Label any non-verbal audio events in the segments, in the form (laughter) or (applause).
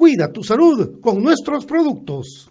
Cuida tu salud con nuestros productos.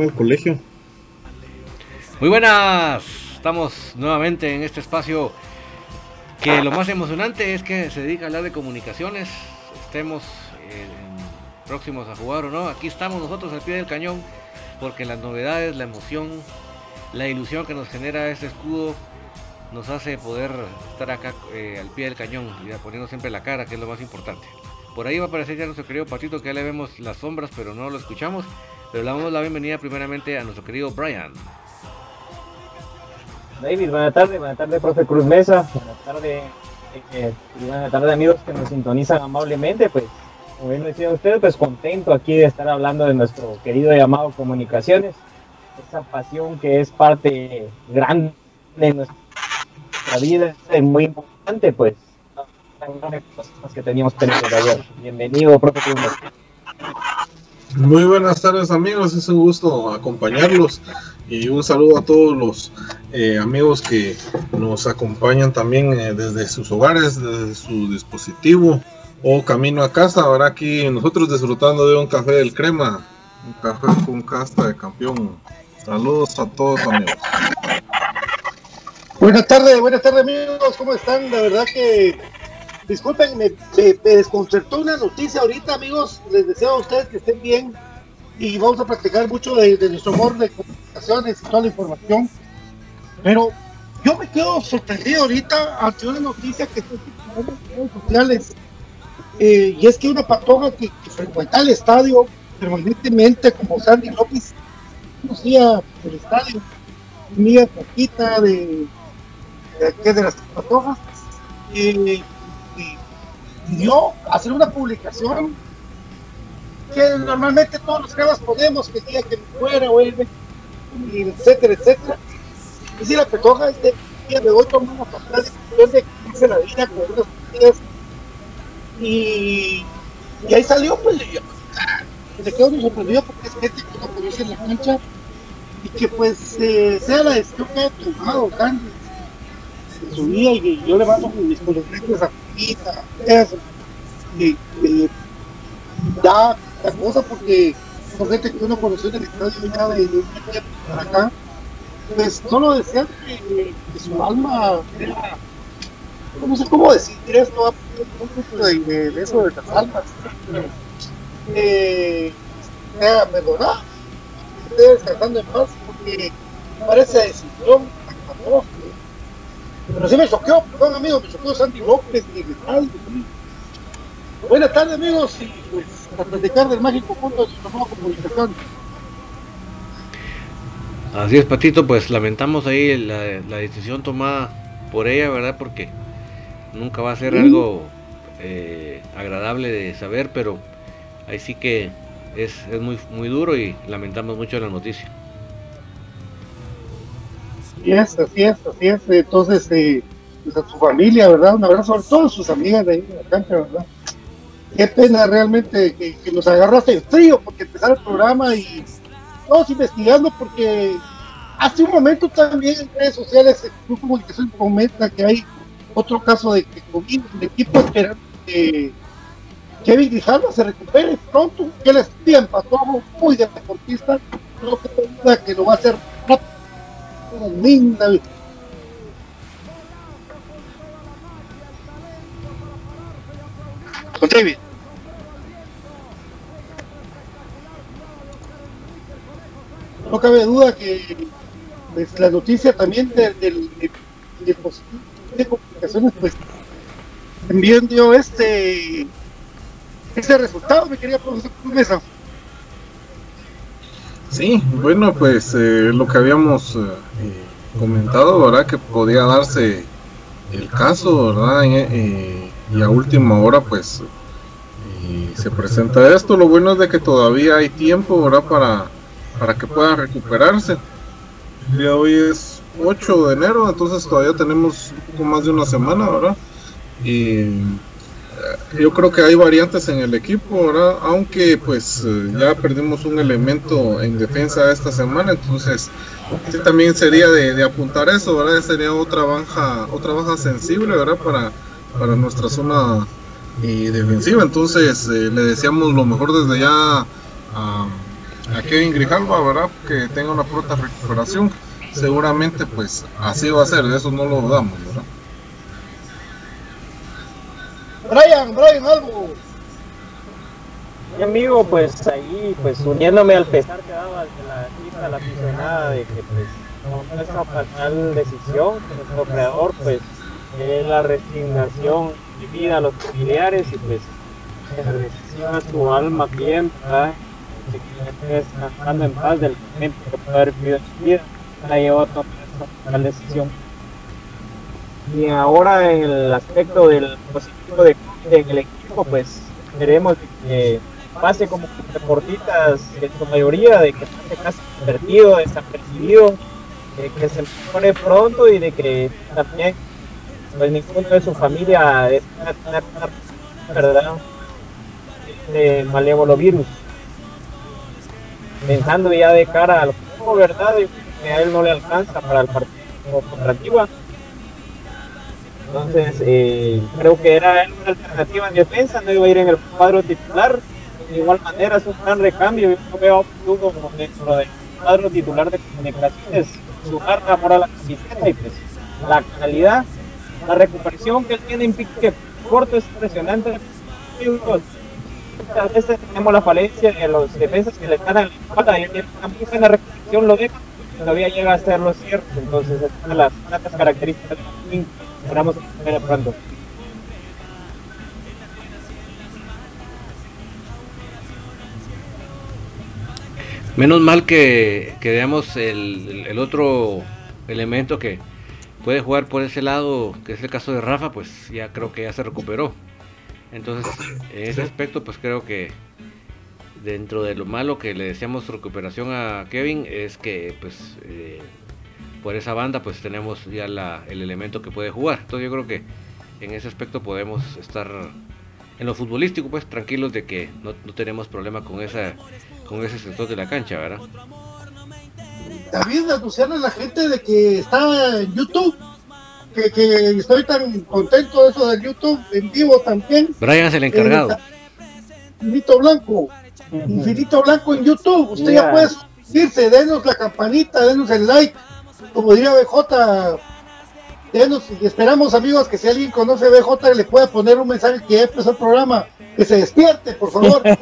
El colegio? Muy buenas, estamos nuevamente en este espacio que lo más emocionante es que se dedica a hablar de comunicaciones, estemos eh, próximos a jugar o no, aquí estamos nosotros al pie del cañón porque las novedades, la emoción, la ilusión que nos genera este escudo nos hace poder estar acá eh, al pie del cañón y poniendo siempre la cara, que es lo más importante. Por ahí va a aparecer ya nuestro querido Patito, que ya le vemos las sombras, pero no lo escuchamos. Le damos la bienvenida primeramente a nuestro querido Brian. David, buenas tardes, buenas tardes, profe Cruz Mesa, buenas tardes, eh, buenas tardes amigos que nos sintonizan amablemente, pues como bien decía usted, pues contento aquí de estar hablando de nuestro querido llamado Comunicaciones, esa pasión que es parte grande de nuestra vida, es muy importante, pues, que teníamos pendiente de ayer. Bienvenido, profe Cruz Mesa. Muy buenas tardes amigos, es un gusto acompañarlos y un saludo a todos los eh, amigos que nos acompañan también eh, desde sus hogares, desde su dispositivo o camino a casa. Ahora aquí nosotros disfrutando de un café del crema, un café con casta de campeón. Saludos a todos amigos. Buenas tardes, buenas tardes amigos, ¿cómo están? La verdad que, disculpen, me, desconcertó una noticia ahorita amigos, les deseo a ustedes que estén bien y vamos a practicar mucho de, nuestro amor de comunicaciones y toda la información, pero yo me quedo sorprendido ahorita ante una noticia que está en las redes sociales eh, y es que una patoja que, que frecuenta el estadio permanentemente como Sandy López conocía el estadio, amiga poquita de que de las patojas, y, yo hacer una publicación que normalmente todos los cremas podemos, que diga que fuera, vuelve, y etcétera, etcétera. Y si la patoja es de día de hoy toma una fatal de que la vida con unas días y, y ahí salió, pues yo, se quedó muy sorprendido porque es gente que no conoce la cancha y que pues eh, sea la decisión que haya tomado su vida y yo le mando mis condolencias a Pita, eso, y, y da la cosa porque son gente que uno conoció en el estadio ya de, de para acá, pues solo desean que, su alma era, no sé cómo decir esto, de, de, eso de las almas, eh, sea perdonada, esté descansando en paz, porque parece decisión pero sí me choqueó, perdón amigos, me choqueó Santi López de Metal. Buenas tardes amigos y pues a platicar del mágico punto de su comunicación. Así es, Patito, pues lamentamos ahí la, la, decisión tomada por ella, ¿verdad? Porque nunca va a ser algo eh, agradable de saber, pero ahí sí que es, es muy, muy duro y lamentamos mucho la noticia. Así es, así es, así es. Entonces, eh, pues a su familia, ¿verdad? Un abrazo a todas sus amigas de ahí de la cancha, ¿verdad? Qué pena realmente que, nos agarraste en frío porque empezar el programa y todos investigando porque hace un momento también en redes sociales tu comunicación comenta que hay otro caso de que COVID el equipo esperando que Kevin Grijalva se recupere pronto, que les empató muy deportista, creo que, que lo va a hacer rápido linda. Con David. No cabe duda que pues, la noticia también del de, de, de, de, comunicaciones, pues también dio este ese resultado, me quería profesor Mesa. Sí, bueno, pues eh, lo que habíamos eh, comentado, ¿verdad? Que podía darse el caso, ¿verdad? Eh, y a última hora, pues se presenta esto. Lo bueno es de que todavía hay tiempo, ¿verdad? Para, para que pueda recuperarse. El día de hoy es 8 de enero, entonces todavía tenemos un poco más de una semana, ¿verdad? Y yo creo que hay variantes en el equipo, ¿verdad? Aunque pues eh, ya perdimos un elemento en defensa esta semana, entonces también sería de, apuntar eso, ¿verdad? Sería otra baja, otra baja sensible, ¿verdad? Para, para nuestra zona eh, defensiva, entonces eh, le deseamos lo mejor desde ya a, a Kevin Grijalva, ¿verdad? Que tenga una pronta recuperación, seguramente pues así va a ser, de eso no lo dudamos. Brian, Brian Albo. Mi amigo, pues ahí, pues uniéndome al pesar que daba de la la aficionada de que pues no esa fatal decisión que nuestro creador pues es la resignación vida a los familiares y pues reciba su alma bien, ¿verdad? que esté descansando en paz del momento que puede haber vivido su vida, la llevó a tomar esa fatal decisión. Y ahora en el aspecto del positivo de en el equipo, pues queremos que pase como deportistas en su mayoría, de que pase casi convertido, desapercibido, de que se pone pronto y de que también pues ninguno de su familia es verdad este malévolo virus. pensando ya de cara al juego, ¿verdad? Que a él no le alcanza para el partido contra Entonces, eh, creo que era una alternativa en defensa, no iba a ir en el cuadro titular. De igual manera, es un gran recambio. Yo veo como dentro del cuadro titular de comunicaciones, sumar amor a la camiseta y pues la calidad, la recuperación que él tiene en pique corto es impresionante. Muchas veces tenemos la falencia de los defensas que le ganan la espalda y él una muy buena recuperación, lo deja, todavía llega a ser lo cierto. Entonces, es una de las tantas que esperamos ver pronto. Menos mal que, que veamos el, el, otro elemento que puede jugar por ese lado, que es el caso de Rafa, pues ya creo que ya se recuperó. Entonces, en ese aspecto, pues creo que dentro de lo malo que le decíamos recuperación a Kevin, es que pues eh, por esa banda pues tenemos ya la, el elemento que puede jugar. Entonces yo creo que en ese aspecto podemos estar en lo futbolístico pues tranquilos de que no, no tenemos problema con esa con ese sector de la cancha, ¿verdad? David, anunciarle a la gente de que está en YouTube, que, que estoy tan contento de eso del YouTube en vivo también. Brian es el encargado. Infinito Blanco, Infinito Blanco en YouTube, usted ya puede suscribirse, denos la campanita, denos el like, como diría BJ, denos y esperamos amigos que si alguien conoce BJ le pueda poner un mensaje que ya empezó el programa que se despierte, por favor. (laughs)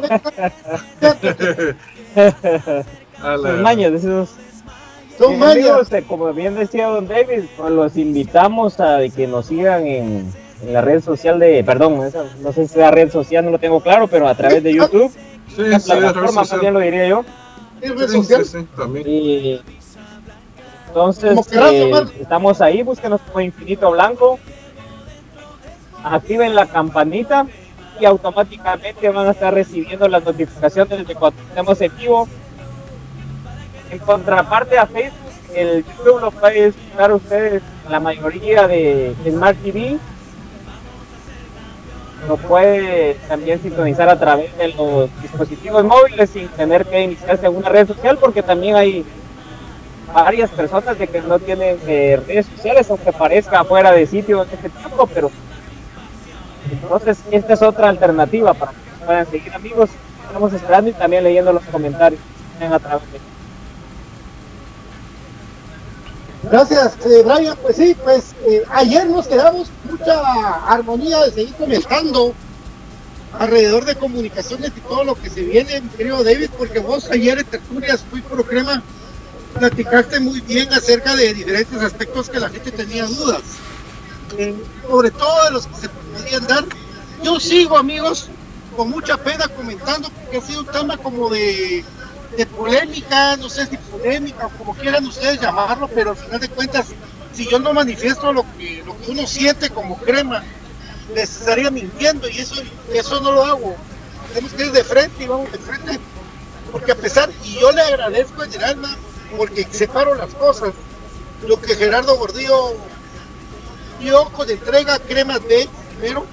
Son mañas, esos. Son mañas. como bien decía Don David, pues los invitamos a que nos sigan en, en la red social de, perdón, no sé si es la red social, no lo tengo claro, pero a través de YouTube. Sí, la sí, plataforma, bien lo diría yo. Sí, sí, sí, también. Y, entonces, eh, estamos ahí, búsquenos como Infinito Blanco, activen la campanita y automáticamente van a estar recibiendo las notificaciones de cuando estemos en vivo. En contraparte a Facebook, el YouTube lo pueden escuchar ustedes la mayoría de Smart TV. Lo puede también sintonizar a través de los dispositivos móviles sin tener que iniciarse en una red social porque también hay varias personas de que no tienen eh, redes sociales aunque parezca fuera de sitio en este tiempo pero entonces, esta es otra alternativa para que puedan seguir amigos. Estamos esperando y también leyendo los comentarios a través Gracias, eh, Brian. Pues sí, pues eh, ayer nos quedamos mucha armonía de seguir comentando alrededor de comunicaciones y todo lo que se viene, querido David, porque vos ayer en Tertulias, fui por crema, platicaste muy bien acerca de diferentes aspectos que la gente tenía dudas. Eh, sobre todo de los que se podrían dar. Yo sigo, amigos, con mucha pena comentando, porque ha sido un tema como de, polémica, no sé si polémica o como quieran ustedes llamarlo, pero al final de cuentas, si yo no manifiesto lo que, lo que uno siente como crema, les estaría mintiendo y eso, eso no lo hago. Tenemos que ir de frente y vamos de frente, porque a pesar, y yo le agradezco en alma, porque separo las cosas, lo que Gerardo Gordillo dio con entrega cremas de primero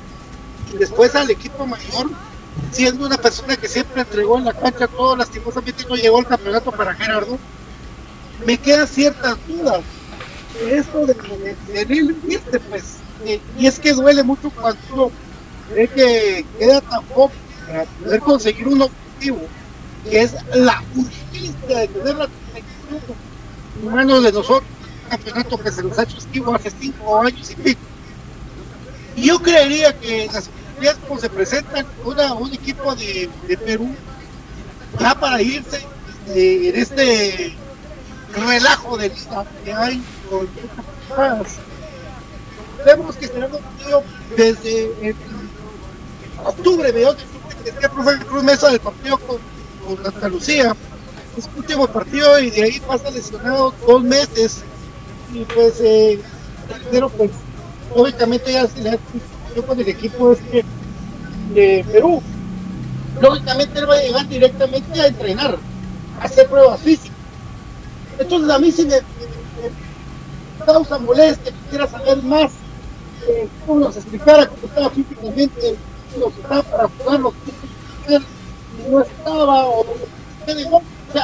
y después al equipo mayor, siendo una persona que siempre entregó en la cancha todo, lastimosamente no llegó el campeonato para Gerardo, me quedan ciertas dudas. Esto de, de, pues, eh, y es que duele mucho cuando uno ve que queda tan poco para poder conseguir un objetivo, que es la urgencia de tener la en manos de nosotros campeonato que se nos ha hecho esquivo hace cinco años y pico. Yo creería que las oportunidades como se presentan, una, un equipo de, Perú ya para irse eh, en este relajo de vida que hay con Vemos que será un partido desde octubre, octubre, que el profe Cruz Mesa del partido con, con Santa Lucía. Es último partido y de ahí pasa lesionado dos meses. Y pues eh, pero pues lógicamente ya se le con el equipo este de Perú lógicamente él va a llegar directamente a entrenar a hacer pruebas físicas. Entonces a mí si me, causa molestia quisiera saber más eh, cómo nos explicara cómo estaba físicamente cómo estaba para jugar lo que no estaba o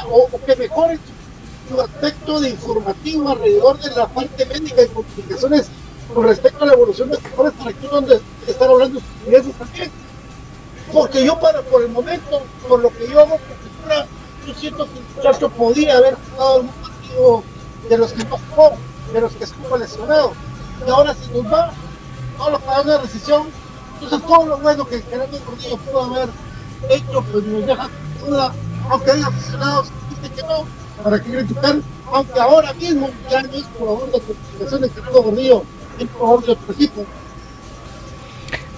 o, que mejoren su, aspecto de informativo alrededor de la parte médica y comunicaciones con respecto a la evolución de jugadores para que donde estar hablando de estupideces también. Porque yo para por el momento, por lo que yo hago yo siento que el muchacho podía haber jugado algún partido de los que no jugó, de los que estuvo lesionado. Y ahora se nos va, todo lo que da una recesión. Entonces todo lo bueno que Gerardo Gordillo pudo haber hecho, pues nos deja duda, aunque haya aficionados que que no, para criticar, aunque ahora mismo ya no es jugador de comunicación de Gerardo Gordillo, es jugador de otro.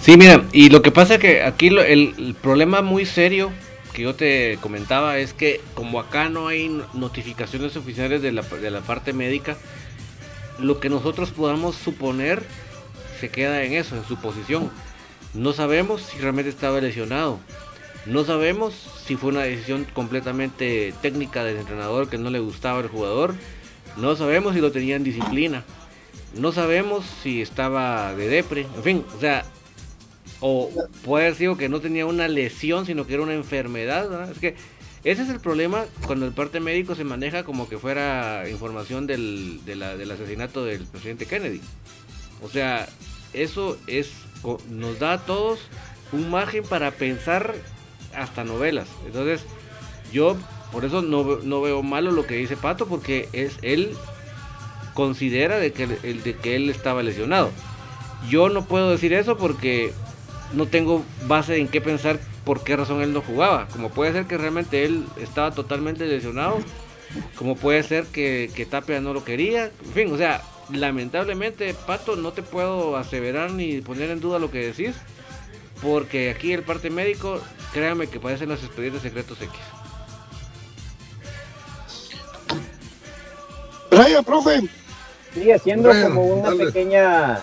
Sí, mira, y lo que pasa es que aquí el, el problema muy serio que yo te comentaba es que como acá no hay notificaciones oficiales de la, de la parte médica, lo que nosotros podamos suponer se queda en eso, en su posición. No sabemos si realmente estaba lesionado. No sabemos si fue una decisión completamente técnica del entrenador que no le gustaba el jugador. No sabemos si lo tenía en disciplina. No sabemos si estaba de depre. En fin, o sea, o puede haber sido que no tenía una lesión, sino que era una enfermedad. Es que ese es el problema cuando el parte médico se maneja como que fuera información del, del asesinato del presidente Kennedy. O sea, eso es nos da a todos un margen para pensar hasta novelas. Entonces, yo por eso no, no veo malo lo que dice Pato, porque es él considera de que, de que él estaba lesionado. Yo no puedo decir eso porque no tengo base en qué pensar por qué razón él no jugaba. Como puede ser que realmente él estaba totalmente lesionado, como puede ser que, que Tapia no lo quería, en fin, o sea, lamentablemente, Pato, no te puedo aseverar ni poner en duda lo que decís, porque aquí el parte médico, créame que parecen los expedientes secretos X. Brian, profe. Sigue siendo como una pequeña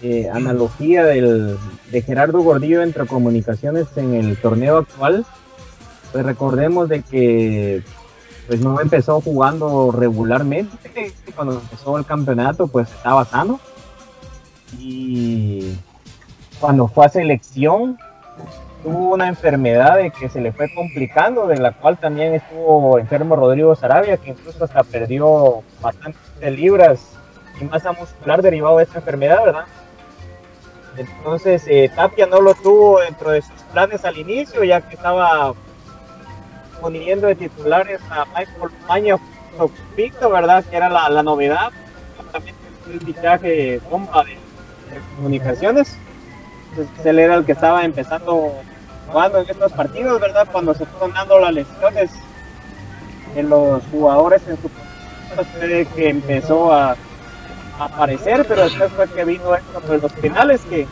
eh, analogía del, de Gerardo Gordillo entre comunicaciones en el torneo actual, pues recordemos de que pues no empezó jugando regularmente, cuando empezó el campeonato pues estaba sano y cuando fue a selección tuvo una enfermedad de que se le fue complicando, de la cual también estuvo enfermo Rodrigo Sarabia, que incluso hasta perdió bastantes libras y masa muscular derivado de esta enfermedad, ¿verdad? Entonces eh, Tapia no lo tuvo dentro de sus planes al inicio, ya que estaba poniendo de titulares a Michael Maño Picto, ¿verdad? Que era la, novedad. También el fichaje bomba de, comunicaciones. Entonces, él era el que estaba empezando jugando en estos partidos, ¿verdad? Cuando se fueron dando las lesiones en los jugadores en su posición, que empezó a aparecer, pero después fue que vino esto de los finales que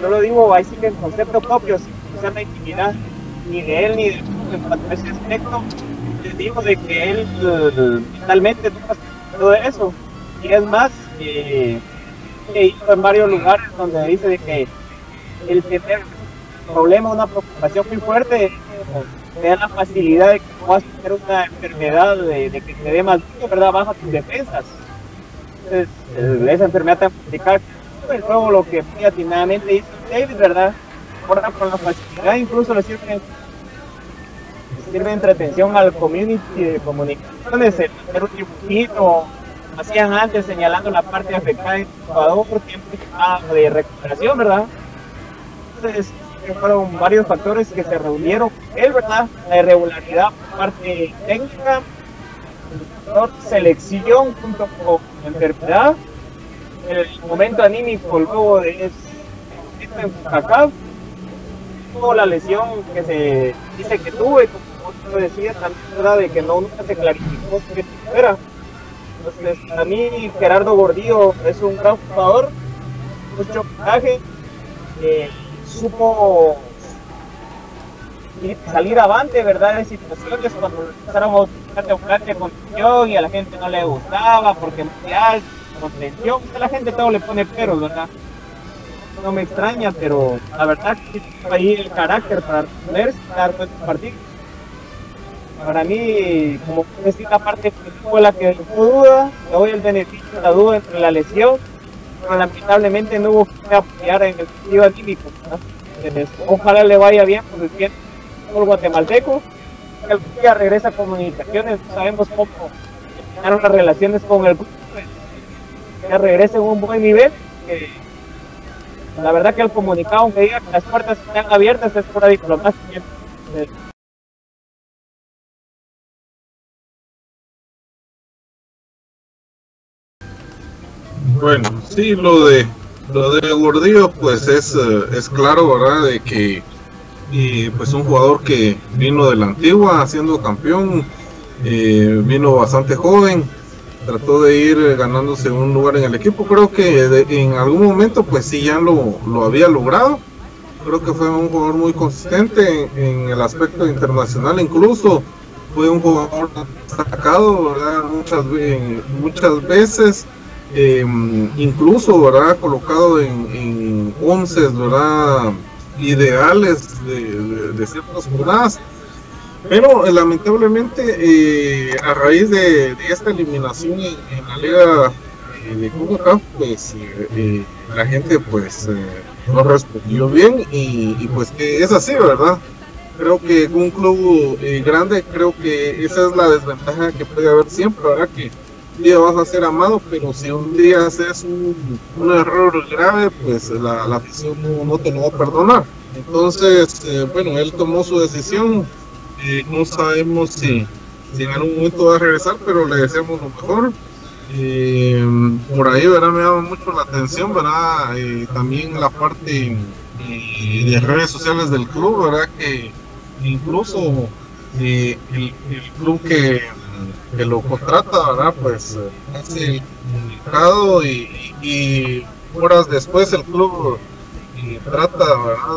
yo lo digo ahí sí que en concepto propio, sin la intimidad ni de él ni de ese aspecto, les digo de que él mentalmente nunca todo eso. Y es más, eh, he ido en varios lugares donde dice de que el tener problema, una preocupación muy fuerte, te da la facilidad de que puedas tener una enfermedad, de, que te dé más ¿verdad? Baja tus defensas esa enfermedad tan complicada. El juego lo que atinadamente hizo David, ¿verdad? Ahora con la facilidad incluso le sirve, sirve de entretención al community de comunicaciones, el hacer un dibujito, hacían antes señalando la parte afectada del jugador tiempo de recuperación, ¿verdad? Entonces, fueron varios factores que se reunieron. Él, ¿verdad? La irregularidad por parte técnica, selección junto con enfermedad, el momento anímico luego de esto en tuvo la lesión que se dice que tuve, como tú decías, también verdad de que no nunca se clarificó qué era. Entonces, a mí Gerardo Gordillo es un gran jugador, mucho coraje, eh, supo salir avante, ¿verdad? De situaciones cuando empezaron a de contención y a la gente no le gustaba porque mundial, contención, a la gente todo le pone pero, ¿verdad? No me extraña, pero la verdad que ahí el carácter para poder dar estos partidos. Para mí, como decir la parte fue la que duda, le doy el beneficio de la duda entre la lesión, pero lamentablemente no hubo que apoyar en el sentido anímico. Ojalá le vaya bien, porque bien el guatemalteco que algún día regresa a comunicaciones, sabemos cómo terminaron las relaciones con el grupo, pues, que regrese en un buen nivel. la verdad que el comunicado, aunque diga que las puertas están abiertas, es pura diplomacia. Bueno, sí, lo de lo de Gordillo, pues es, eh, es claro, ¿verdad? De que y pues un jugador que vino de la antigua siendo campeón, eh, vino bastante joven, trató de ir ganándose un lugar en el equipo, creo que en algún momento pues sí ya lo, lo, había logrado, creo que fue un jugador muy consistente en, el aspecto internacional incluso, fue un jugador destacado, ¿verdad? Muchas, muchas veces. Eh, incluso ¿verdad? colocado en, once ¿verdad? ideales de, ciertas jornadas. Pero eh, lamentablemente eh, a raíz de, esta eliminación en, la liga eh, de Cuba pues la gente pues no respondió bien y, pues que es así, ¿verdad? Creo que un club grande, creo que esa es la desventaja que puede haber siempre, ¿verdad? Que día vas a ser amado, pero si un día haces un, error grave, pues la, afición no, te lo va a perdonar. Entonces, eh, bueno, él tomó su decisión. Eh, no sabemos si, en algún momento va a regresar, pero le deseamos lo mejor. Eh, por ahí, ¿verdad? Me llama mucho la atención, ¿verdad? también la parte de redes sociales del club, ¿verdad? Que incluso el, club que, lo contrata, ¿verdad? Pues hace el comunicado y, y horas después el club trata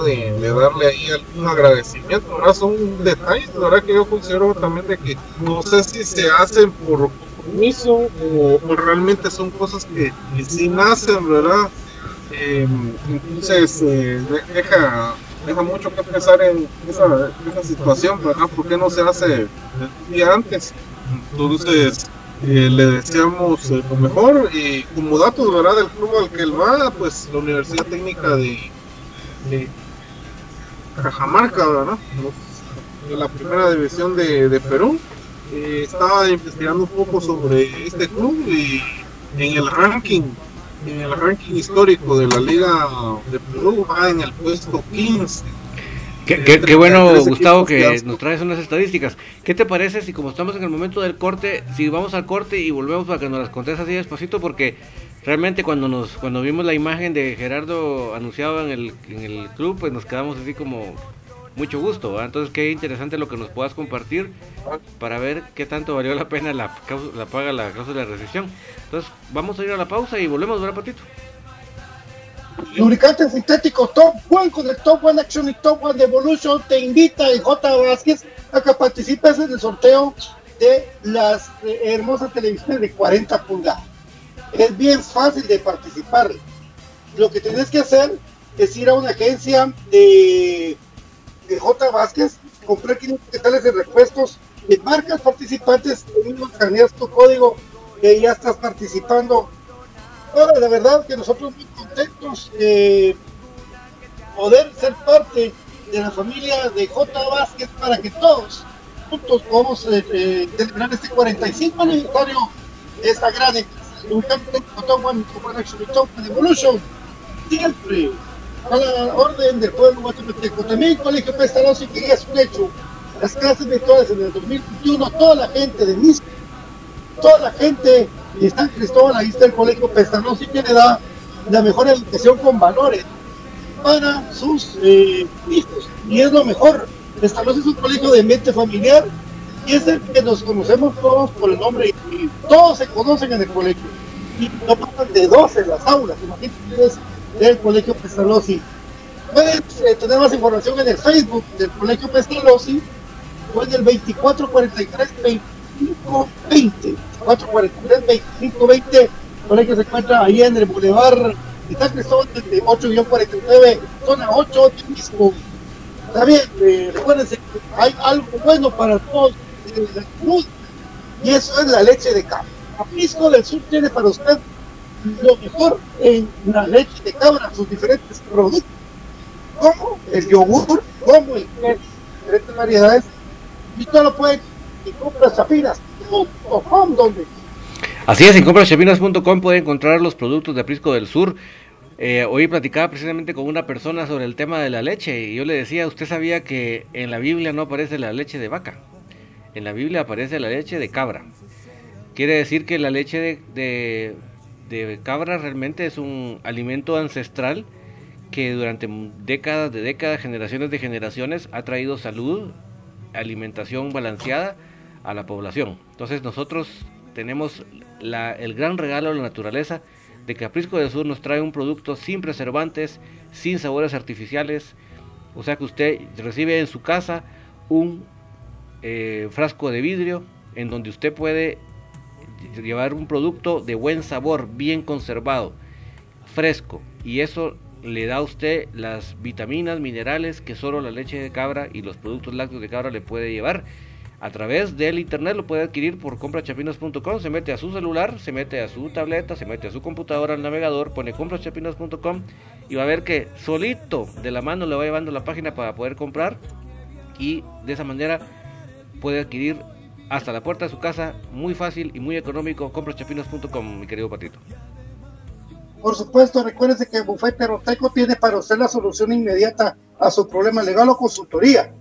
De, darle ahí algún agradecimiento, ¿verdad? son detalles ¿verdad? que yo considero también de que no sé si se hacen por compromiso o, realmente son cosas que, si nacen, ¿verdad? Em, entonces eh, deja, deja mucho que pensar en esa, esa situación, ¿verdad? ¿Por qué no se hace el día antes? Entonces, eh, le deseamos lo mejor y como datos ¿verdad? del club al que él va, pues la Universidad Técnica de, Cajamarca, de la primera división de, Perú. Eh, estaba investigando un poco sobre este club y en el ranking, en el ranking histórico de la Liga de Perú va en el puesto 15 Qué, bueno, Gustavo, que nos traes unas estadísticas. ¿Qué te parece si como estamos en el momento del corte, si vamos al corte y volvemos para que nos las contes así despacito? Porque realmente cuando nos cuando vimos la imagen de Gerardo anunciado en el, en el club, pues nos quedamos así como mucho gusto. Entonces, qué interesante lo que nos puedas compartir para ver qué tanto valió la pena la, la paga la cláusula de rescisión. Entonces, vamos a ir a la pausa y volvemos, ¿verdad, Patito? Lubricante sintético Top One con el Top One Action y Top One Evolution te invita J. Vázquez a que participes en el sorteo de las hermosas televisiones de 40 pulgadas. Es bien fácil de participar. Lo que tienes que hacer es ir a una agencia de, de J. Vázquez, comprar 500 quetzales de repuestos de marcas participantes, mismo tu código y ya estás participando Ahora, de verdad que nosotros muy contentos de poder ser parte de la familia de J. Vázquez para que todos juntos podamos eh, eh, celebrar este 45 aniversario de esta gran Evolution siempre a la orden del pueblo guatemalteco. También Colegio Pestalozzi que es un hecho. Las clases virtuales en el 2021, toda la gente de mis toda la gente y San Cristóbal, ahí está el colegio Pestalozzi que le da la mejor educación con valores para sus eh, hijos. Y es lo mejor. Pestalozzi es un colegio de mente familiar y es el que nos conocemos todos por el nombre y todos se conocen en el colegio. Y no pasan de 12 en las aulas. Imagínense del colegio Pestalozzi. Pueden eh, tener más información en el Facebook del colegio Pestalozzi o en el 2443 2520 443 2520 que se encuentra ahí en el Boulevard de San Cristóbal de 8-49 zona 8 de Misco también eh, recuérdense que hay algo bueno para todos en la salud y eso es la leche de cabra. Pisco del Sur tiene para usted lo mejor en la leche de cabra sus diferentes productos como el yogur como el diferentes variedades Y usted lo puede compraschapinas.com, donde Así es, en compraschapinas.com puede encontrar los productos de Aprisco del Sur. Eh, hoy platicaba precisamente con una persona sobre el tema de la leche y yo le decía, ¿usted sabía que en la Biblia no aparece la leche de vaca? En la Biblia aparece la leche de cabra. Quiere decir que la leche de, de, cabra realmente es un alimento ancestral que durante décadas de décadas, generaciones de generaciones, ha traído salud, alimentación balanceada a la población. Entonces nosotros tenemos el gran regalo de la naturaleza de que Aprisco del Sur nos trae un producto sin preservantes, sin sabores artificiales. O sea que usted recibe en su casa un eh, frasco de vidrio en donde usted puede llevar un producto de buen sabor, bien conservado, fresco, y eso le da a usted las vitaminas, minerales que solo la leche de cabra y los productos lácteos de cabra le puede llevar. A través del internet lo puede adquirir por comprachapinas.com, se mete a su celular, se mete a su tableta, se mete a su computadora al navegador, pone comprachapinas.com y va a ver que solito de la mano le va llevando la página para poder comprar y de esa manera puede adquirir hasta la puerta de su casa, muy fácil y muy económico, comprachapinos.com, mi querido Patito. Por supuesto, recuérdese que Bufete Roteco tiene para usted la solución inmediata a su problema legal o consultoría.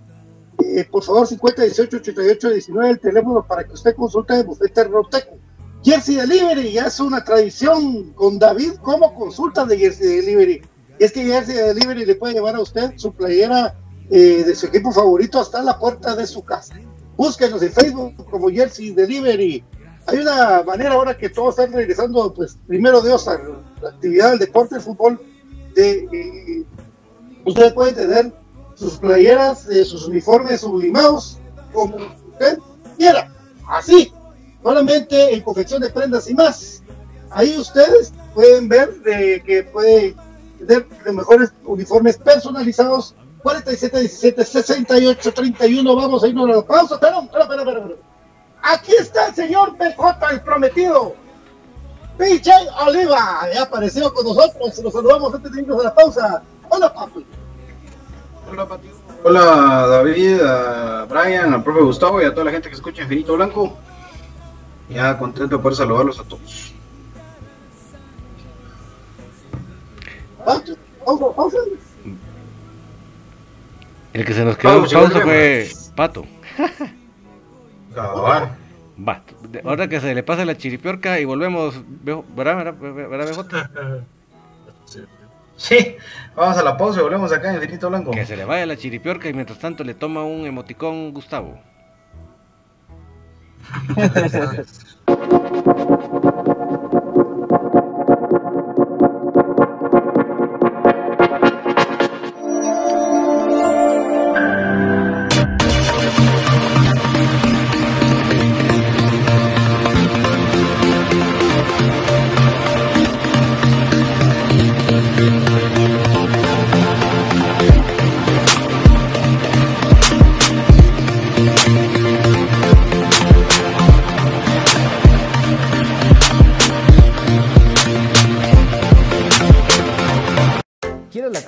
Eh, por favor, 50 18 88 19, el teléfono para que usted consulte de Bufete Roteco. Jersey Delivery ya es una tradición con David como consulta de Jersey Delivery. es que Jersey Delivery le puede llevar a usted su playera eh, de su equipo favorito hasta la puerta de su casa. Búsquenos en Facebook como Jersey Delivery. Hay una manera ahora que todos están regresando, pues primero Dios, a la actividad del deporte, el fútbol. De, eh, ustedes pueden tener sus playeras, sus uniformes sublimados, como usted quiera. Así, solamente en confección de prendas y más. Ahí ustedes pueden ver que puede tener los mejores uniformes personalizados 47, 17, 68, 31. Vamos a irnos a la pausa. Espera, espera, espera, espera. Aquí está el señor PJ, el prometido. PJ Oliva, ya apareció con nosotros. Nos saludamos antes de irnos a la pausa. Hola, papi. Hola, David, a Brian, al profe Gustavo y a toda la gente que escucha Infinito Blanco. Ya contento de poder saludarlos a todos. El que se nos quedó pausa fue Pato. Va, ahora que se le pasa la chiripiorca y volvemos, ¿verdad, ¿verdad, BJ? (laughs) Sí, vamos a la pausa y volvemos acá en Infinito Blanco. Que se le vaya la chiripiorca y mientras tanto le toma un emoticón Gustavo. (laughs)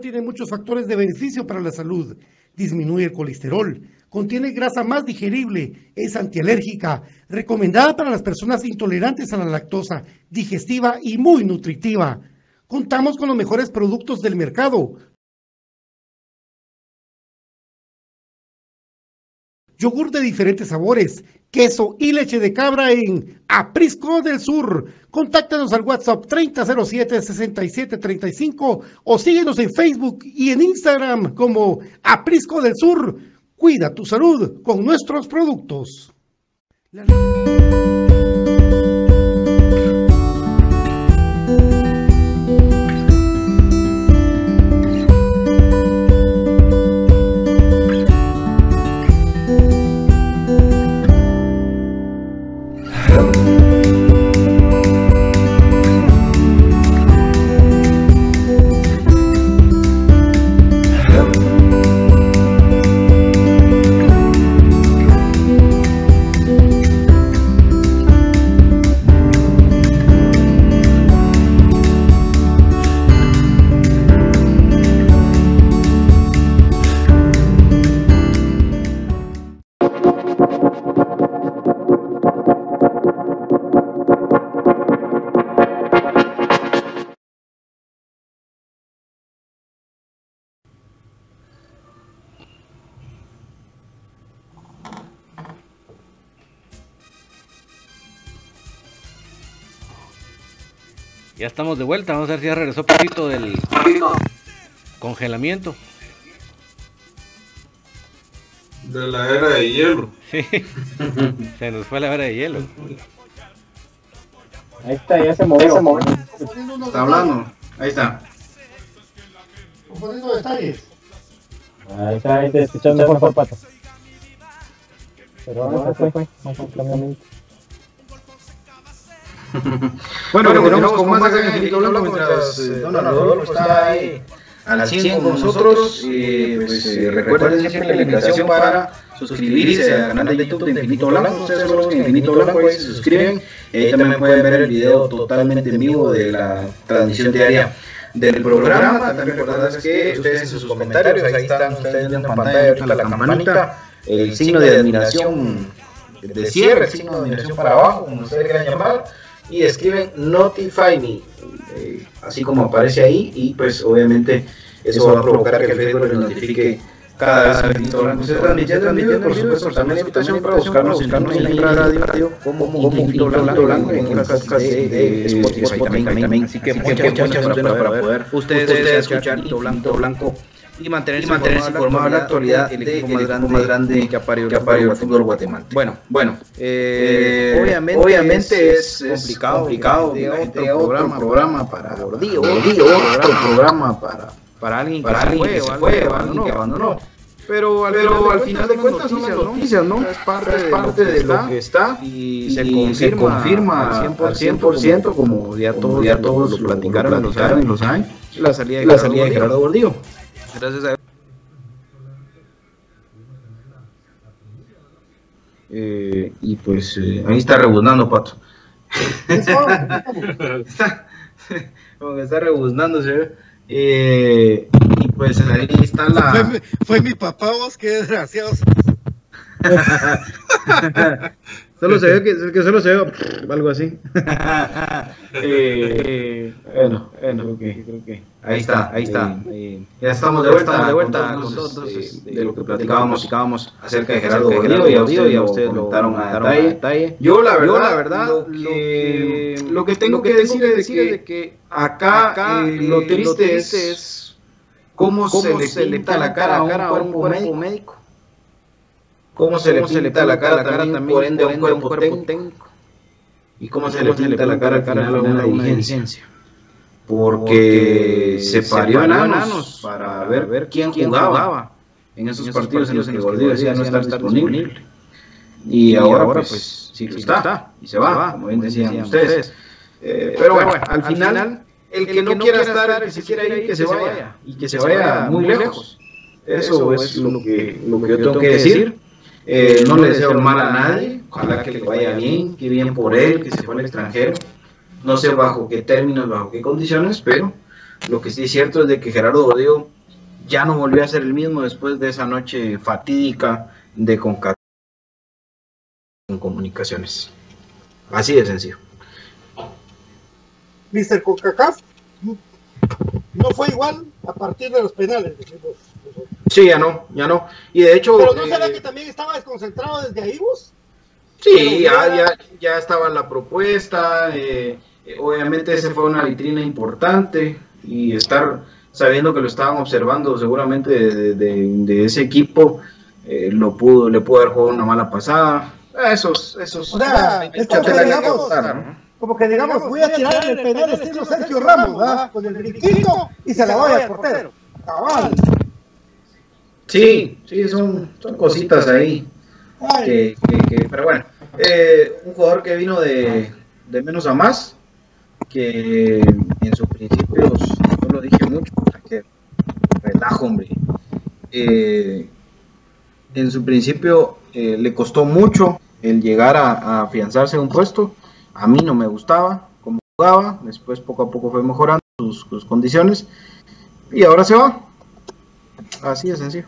Tiene muchos factores de beneficio para la salud. Disminuye el colesterol, contiene grasa más digerible, es antialérgica, recomendada para las personas intolerantes a la lactosa, digestiva y muy nutritiva. Contamos con los mejores productos del mercado. Yogur de diferentes sabores, queso y leche de cabra en Aprisco del Sur. Contáctanos al WhatsApp 3007-6735 o síguenos en Facebook y en Instagram como Aprisco del Sur. Cuida tu salud con nuestros productos. Estamos de vuelta, vamos a ver si ya regresó poquito del congelamiento. De la era de hielo. Sí, (laughs) se nos fue la era de hielo. Ahí está, ya se movió. Se movió. Está hablando. Ahí está. Componiendo detalles. Ahí está, ahí te escuchando mejor pato. Pero ahora se fue. Vamos a (laughs) Bueno, continuamos con más acá en Infinito Blanco mientras eh, Don Rodolfo está ahí al 100 con nosotros. Eh, pues eh, recuerden siempre la invitación para suscribirse al canal de YouTube de Infinito Blanco. Ustedes solo buscan Infinito Blanco ahí se suscriben. Eh, también pueden ver el video totalmente en vivo de la transmisión diaria del programa. También recordarles que ustedes en sus comentarios, ahí están ustedes viendo en pantalla ahorita la campanita, el signo de admiración de cierre, el signo de admiración para abajo, como ustedes quieran llamar, y escriben Notify Me, eh, así como aparece ahí, y pues obviamente eso va a provocar que Facebook les notifique cada vez que Infinito Blanco se transmite, por supuesto, también la invitación para buscarnos, buscarnos en la radio como Infinito Blanco, Blanco en el podcast de, Spotify también, también, así que muchas, muchas opciones para poder ustedes escuchar Infinito Blanco, Blanco y mantenerse, y mantenerse informado de la actualidad del equipo más grande, más grande que ha parido, que ha parido el fútbol guatemalteco. Bueno, bueno, eh, obviamente, obviamente es, es complicado, complicado de otro, programa, programa para Gordillo, Gordillo, otro programa para, para alguien, para alguien que se fue, o alguien que abandonó. Pero al, pero al final de cuentas son las noticias, ¿no? Es parte, es parte de, lo que está y, se confirma, se confirma al 100%, como ya todos, ya todos lo platicaron, lo platicaron y lo saben, la salida de, la salida de Gerardo Gordillo. Gracias a eh, y pues eh, ahí está rebuznando Pato. está, (laughs) como que está rebuznándose. Eh, y pues ahí está la. Fue, mi- fue mi papá, vos, qué desgraciados. (laughs) solo se ve que, que solo se ve algo así. (laughs) Eh, bueno, bueno, creo que, creo que ahí está, ahí está. Eh, ya estamos de vuelta, de vuelta con nosotros eh, de lo que platicábamos, platicábamos acerca de Gerardo Gordillo y a ustedes, ya ustedes lo comentaron a detalle. Yo la verdad, la verdad, lo que, lo que tengo que decir es de que acá, eh, lo triste es cómo, se le pinta la cara a un cuerpo médico cómo se le pinta la cara también, por ende, a un cuerpo técnico. Y cómo se le pinta la cara al final a una diligencia. Porque se parió enanos para ver, ver quién jugaba en esos partidos en los que Gordillo decía no estar disponible. Y ahora, pues, sí lo está, y se va, como bien decían ustedes. Eh, pero bueno, al final, el que no quiera estar, el que se quiera ir, que se vaya, y que se vaya muy lejos. Eso es lo que, lo que yo tengo que decir. Eh, no le deseo el mal a nadie, ojalá que le vaya bien, que bien por él, que se fue al extranjero. No sé bajo qué términos, bajo qué condiciones, pero lo que sí es cierto es de que Gerardo Gordillo ya no volvió a ser el mismo después de esa noche fatídica de Concat con comunicaciones. Así de sencillo. Mr. CONCACAF no fue igual a partir de los penales. decimos. Sí, ya no, ya no. Y de hecho. Pero no será eh, que también estaba desconcentrado desde ahí vos. Sí, ya, ya, ya estaba la propuesta. eh, eh, obviamente, ese fue una vitrina importante. Y estar sabiendo que lo estaban observando, seguramente de, de- de ese equipo, eh, lo pudo, le pudo haber jugado una mala pasada. Esos, esos. O sea, es como que digamos-. Como que digamos, voy a tirar el penal estilo Sergio Ramos, ¿verdad? Con el brinquito y se la vaya al portero. Cabal. Sí, sí, son, son cositas ahí. Que, que- que- pero bueno, eh, un jugador que vino de, de menos a más, que en sus principios, yo lo dije mucho, que relajo, hombre. Eh, en su principio eh, le costó mucho el llegar a, a afianzarse en un puesto. A mí no me gustaba cómo jugaba, después poco a poco fue mejorando sus, sus condiciones y ahora se va. Así de sencillo.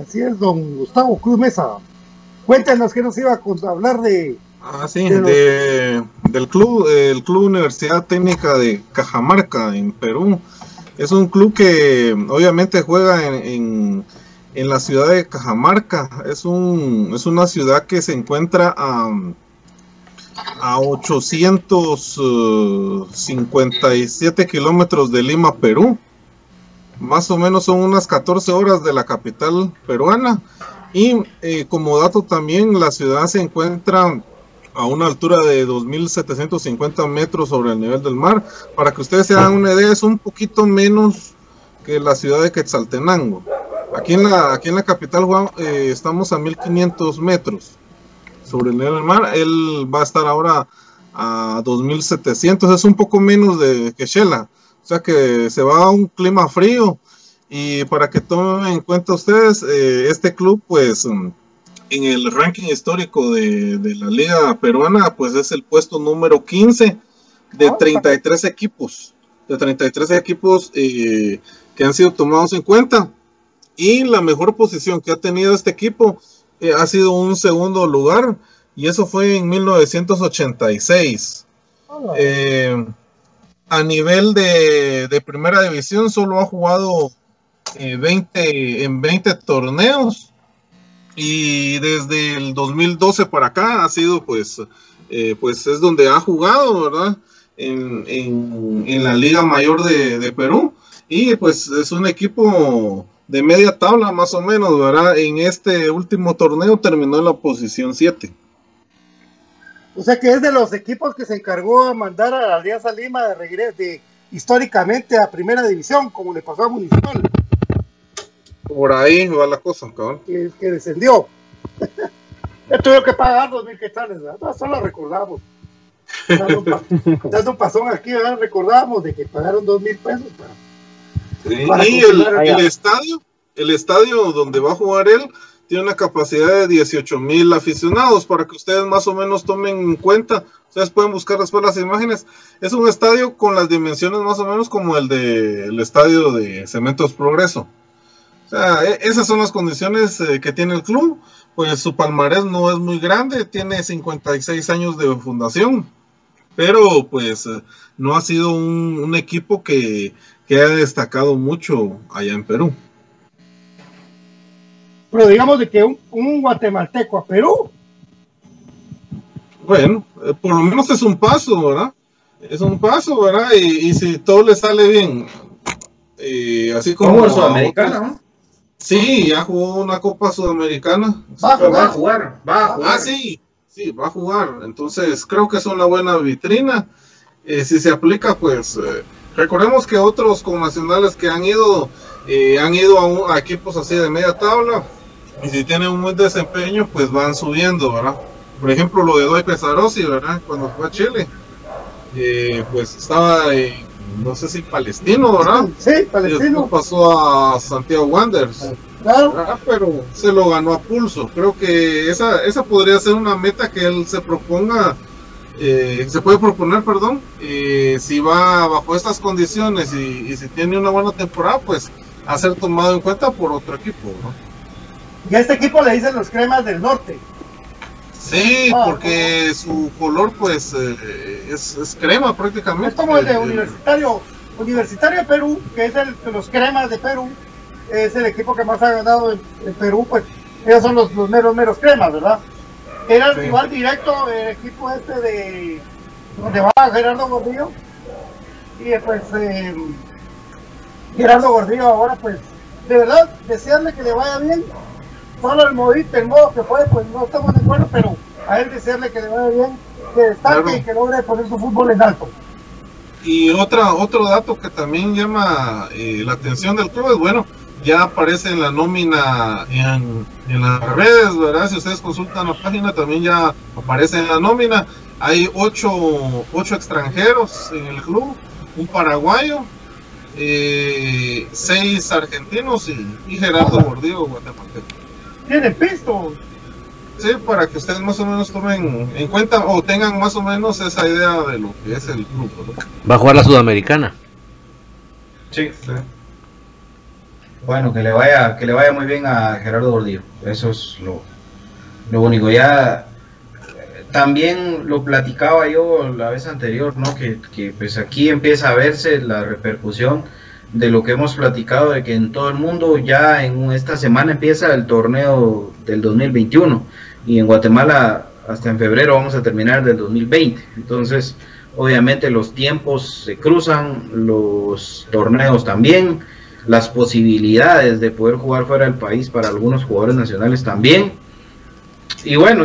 Así es, don Gustavo Cruz Mesa. Cuéntanos que nos iba a hablar de. Ah, sí, de- del club, el Club Universidad Técnica de Cajamarca en Perú. Es un club que obviamente juega en, en- en la ciudad de Cajamarca. Es, un, es una ciudad que se encuentra a, a 857 kilómetros de Lima, Perú. Más o menos son unas 14 horas de la capital peruana. Y eh, como dato también, la ciudad se encuentra a una altura de 2.750 metros sobre el nivel del mar. Para que ustedes se hagan una idea, es un poquito menos que la ciudad de Quetzaltenango. Aquí en la, aquí en la capital, Juan, eh, estamos a 1.500 metros sobre el nivel del mar. Él va a estar ahora a 2.700, es un poco menos de que Shela. O sea que se va a un clima frío. Y para que tomen en cuenta ustedes, eh, este club, pues mm, en el ranking histórico de, de la liga peruana, pues es el puesto número 15 de 33 equipos. De 33 equipos eh, que han sido tomados en cuenta. Y la mejor posición que ha tenido este equipo eh, ha sido un segundo lugar. Y eso fue en 1986. Eh, a nivel de, primera división solo ha jugado eh, 20, en 20 torneos y desde el 2012 para acá ha sido pues, eh, pues es donde ha jugado, ¿verdad? En, en- en la Liga Mayor de, de Perú y pues es un equipo de media tabla más o menos, ¿verdad? En este último torneo terminó en la posición 7. O sea que es de los equipos que se encargó a mandar a la Alianza Lima de regreso de, históricamente a primera división, como le pasó a Municipal, Por ahí va la cosa, cabrón. que, que descendió. (laughs) Ya tuvieron que pagar dos mil quetzales, ¿verdad? No, solo recordamos. Dando un, (laughs) un pasón aquí, ¿verdad? Recordamos de que pagaron dos mil pesos. ¿verdad? Sí, Para y el, el estadio, el estadio donde va a jugar él, tiene una capacidad de 18 mil aficionados, para que ustedes más o menos tomen en cuenta. Ustedes pueden buscar después las imágenes. Es un estadio con las dimensiones más o menos como el del estadio de Cementos Progreso. O sea, e- esas son las condiciones eh, que tiene el club. Pues su palmarés no es muy grande, tiene 56 años de fundación, pero pues eh, no ha sido un, un equipo que, que ha destacado mucho allá en Perú. Pero digamos de que un, un guatemalteco a Perú, Bueno, eh, por lo menos es un paso, ¿verdad? Es un paso, ¿verdad? Y, y si todo le sale bien, eh, así como... Como el sudamericano, ¿no? Sí, ya jugó una Copa Sudamericana. Va a Pero va a jugar, va a jugar. Ah, sí, sí, va a jugar. Entonces, creo que es una buena vitrina. Eh, si se aplica, pues, eh, recordemos que otros connacionales que han ido, eh, han ido a, un- a equipos así de media tabla, y si tienen un buen desempeño, pues van subiendo, ¿verdad? Por ejemplo, lo de Doy Pesarosi, ¿verdad? Cuando fue a Chile, eh, pues estaba, en, no sé si palestino, ¿verdad? sí, palestino, pasó a Santiago Wanderers. claro. Ah, pero se lo ganó a pulso. Creo que esa, esa podría ser una meta que él se proponga, eh, se puede proponer, perdón, eh, si va bajo estas condiciones y, y si tiene una buena temporada, pues a ser tomado en cuenta por otro equipo, ¿no? Y a este equipo le dicen los cremas del norte. Sí, Ah, porque su color, pues, eh, es, es crema prácticamente. Es como el de Eh, Universitario Universitario de Perú, que es el de los cremas de Perú, es el equipo que más ha ganado en, Perú, pues ellos son los, los meros, meros cremas, ¿verdad? Era el rival directo el equipo este de donde va Gerardo Gordillo. Y pues eh, Gerardo Gordillo ahora pues de verdad desearle que le vaya bien. Solo el modito, el modo que fue, pues no estamos de acuerdo, pero a él desearle que le vaya bien, que destaque y que logre poner su fútbol en alto. Y otra, otro dato que también llama eh, la atención del club es, bueno, ya aparece en la nómina en, en, las redes, ¿verdad? Si ustedes consultan la página, también ya aparece en la nómina. Hay ocho, ocho extranjeros en el club, un paraguayo, eh, seis argentinos y, Gerardo Gordillo, guatemalteco. Tiene pisto. Sí, para que ustedes más o menos tomen en cuenta o tengan más o menos esa idea de lo que es el grupo. Va a jugar la Sudamericana. Sí. Bueno, que le vaya, que le vaya muy bien a Gerardo Gordillo. Eso es lo, lo único. Ya eh, también lo platicaba yo la vez anterior, ¿no? Que, que pues aquí empieza a verse la repercusión de lo que hemos platicado, de que en todo el mundo ya en esta semana empieza el torneo del 2021 y en Guatemala hasta en febrero vamos a terminar del 2020. Entonces, obviamente los tiempos se cruzan, los torneos también, las posibilidades de poder jugar fuera del país para algunos jugadores nacionales también. Y bueno,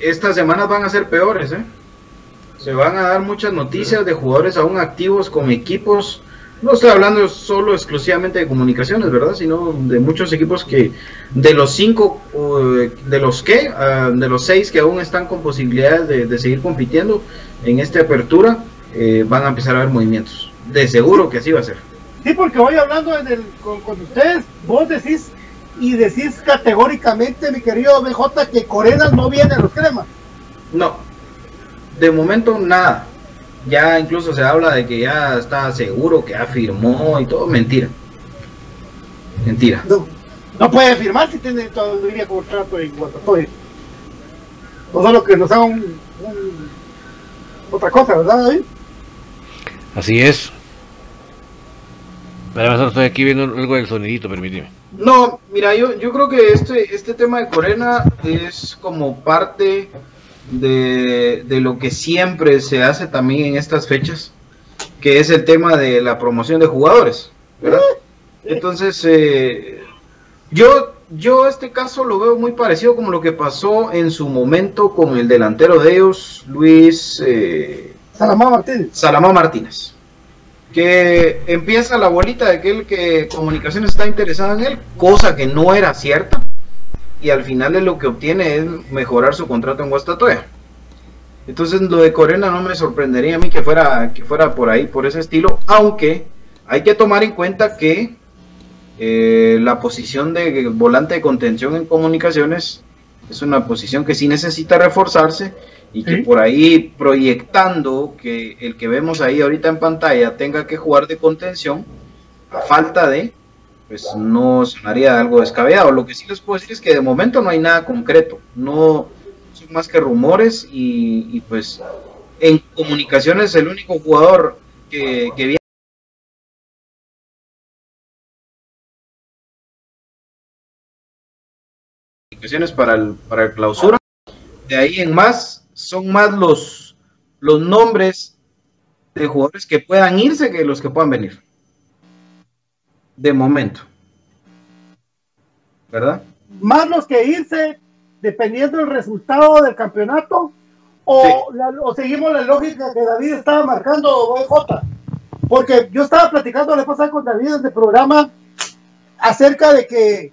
estas semanas van a ser peores, ¿eh? Se van a dar muchas noticias de jugadores aún activos con equipos no estoy hablando solo exclusivamente de comunicaciones, ¿verdad? Sino de muchos equipos que, de los cinco, de los que, ah, de los seis que aún están con posibilidades de, seguir compitiendo en esta apertura, eh, van a empezar a haber movimientos. De seguro que así va a ser. Sí, porque voy hablando con, ustedes, vos decís y decís categóricamente, mi querido BJ, que Corenas no viene a los cremas. No, de momento nada ya incluso se habla de que ya está seguro, que ya firmó y todo, mentira. Mentira. No, puede firmar si tiene todavía contrato en Guatatoya. No solo que nos haga un, otra cosa, ¿verdad, David? Así es. Pero estoy aquí viendo algo del sonidito, permíteme. No, mira, yo, yo creo que este, este tema de Corena es como parte de, lo que siempre se hace también en estas fechas, que es el tema de la promoción de jugadores, Entonces, eh, yo, yo este caso lo veo muy parecido como lo que pasó en su momento con el delantero de ellos, Luis eh, Salamá Martínez. Salamá Martínez. Que empieza la bolita de aquel que Comunicaciones está interesada en él, cosa que no era cierta y al final de lo que obtiene es mejorar su contrato en Guastatoya. Entonces lo de Corena no me sorprendería a mí que fuera, que fuera por ahí, por ese estilo, aunque hay que tomar en cuenta que eh, la posición de volante de contención en comunicaciones es una posición que sí necesita reforzarse y que por ahí proyectando que el que vemos ahí ahorita en pantalla tenga que jugar de contención a falta de pues no sonaría algo descabellado. Lo que sí les puedo decir es que de momento no hay nada concreto, no son más que rumores y, pues en comunicaciones el único jugador que, que viene para el, para el clausura. De ahí en más son más los, los nombres de jugadores que puedan irse que los que puedan venir de momento. ¿Verdad? Más los que irse dependiendo del resultado del campeonato o, seguimos la lógica que David estaba marcando J. Porque yo estaba platicando la pasada con David en el programa acerca de que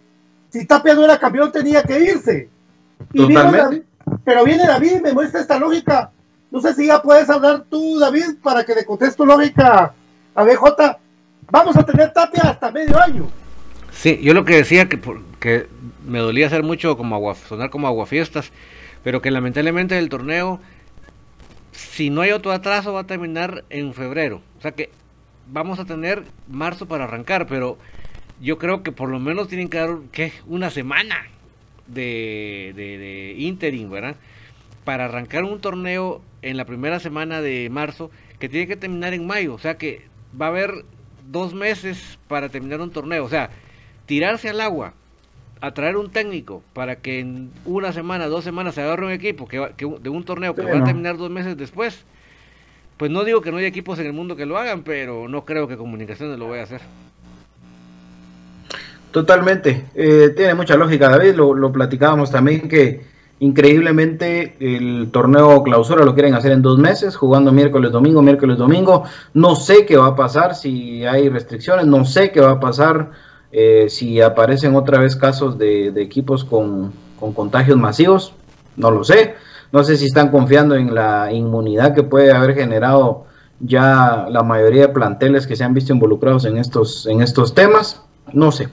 si Tapia no era campeón tenía que irse. pero viene David y me muestra esta lógica. No sé si ya puedes hablar tú, David, para que le conteste tu lógica a BJ vamos a tener Tapia hasta medio año. Sí, yo lo que decía que, que me dolía hacer mucho como agua, sonar como aguafiestas, pero que lamentablemente el torneo, si no hay otro atraso, va a terminar en febrero. O sea que vamos a tener marzo para arrancar, pero yo creo que por lo menos tienen que dar una semana de, de, ¿verdad? Para arrancar un torneo en la primera semana de marzo que tiene que terminar en mayo. O sea que va a haber dos meses para terminar un torneo. O sea, tirarse al agua a traer un técnico para que en una semana, dos semanas se agarre un equipo que, de un torneo que va a terminar dos meses después, pues no digo que no hay equipos en el mundo que lo hagan, pero no creo que Comunicaciones lo vaya a hacer. Totalmente, eh, tiene mucha lógica, David, lo, lo platicábamos también que increíblemente el torneo clausura lo quieren hacer en dos meses, jugando miércoles, domingo, miércoles, domingo. No sé qué va a pasar si hay restricciones, no sé qué va a pasar eh, si aparecen otra vez casos de, equipos con, contagios masivos, no lo sé. No sé si están confiando en la inmunidad que puede haber generado ya la mayoría de planteles que se han visto involucrados en estos, en estos temas. No sé.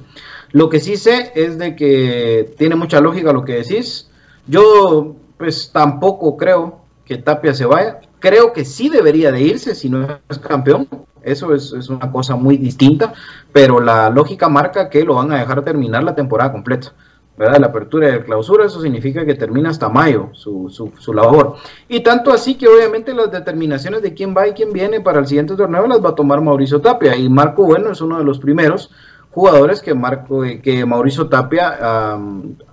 Lo que sí sé es de que tiene mucha lógica lo que decís. Yo pues tampoco creo que Tapia se vaya. Creo que sí debería de irse si no es campeón. Eso es, una cosa muy distinta, pero la lógica marca que lo van a dejar terminar la temporada completa. ¿verdad? La apertura y la clausura, eso significa que termina hasta mayo su, su, labor. Y tanto así que obviamente las determinaciones de quién va y quién viene para el siguiente torneo las va a tomar Mauricio Tapia. Y Marco Bueno es uno de los primeros jugadores que, Marco, que Mauricio Tapia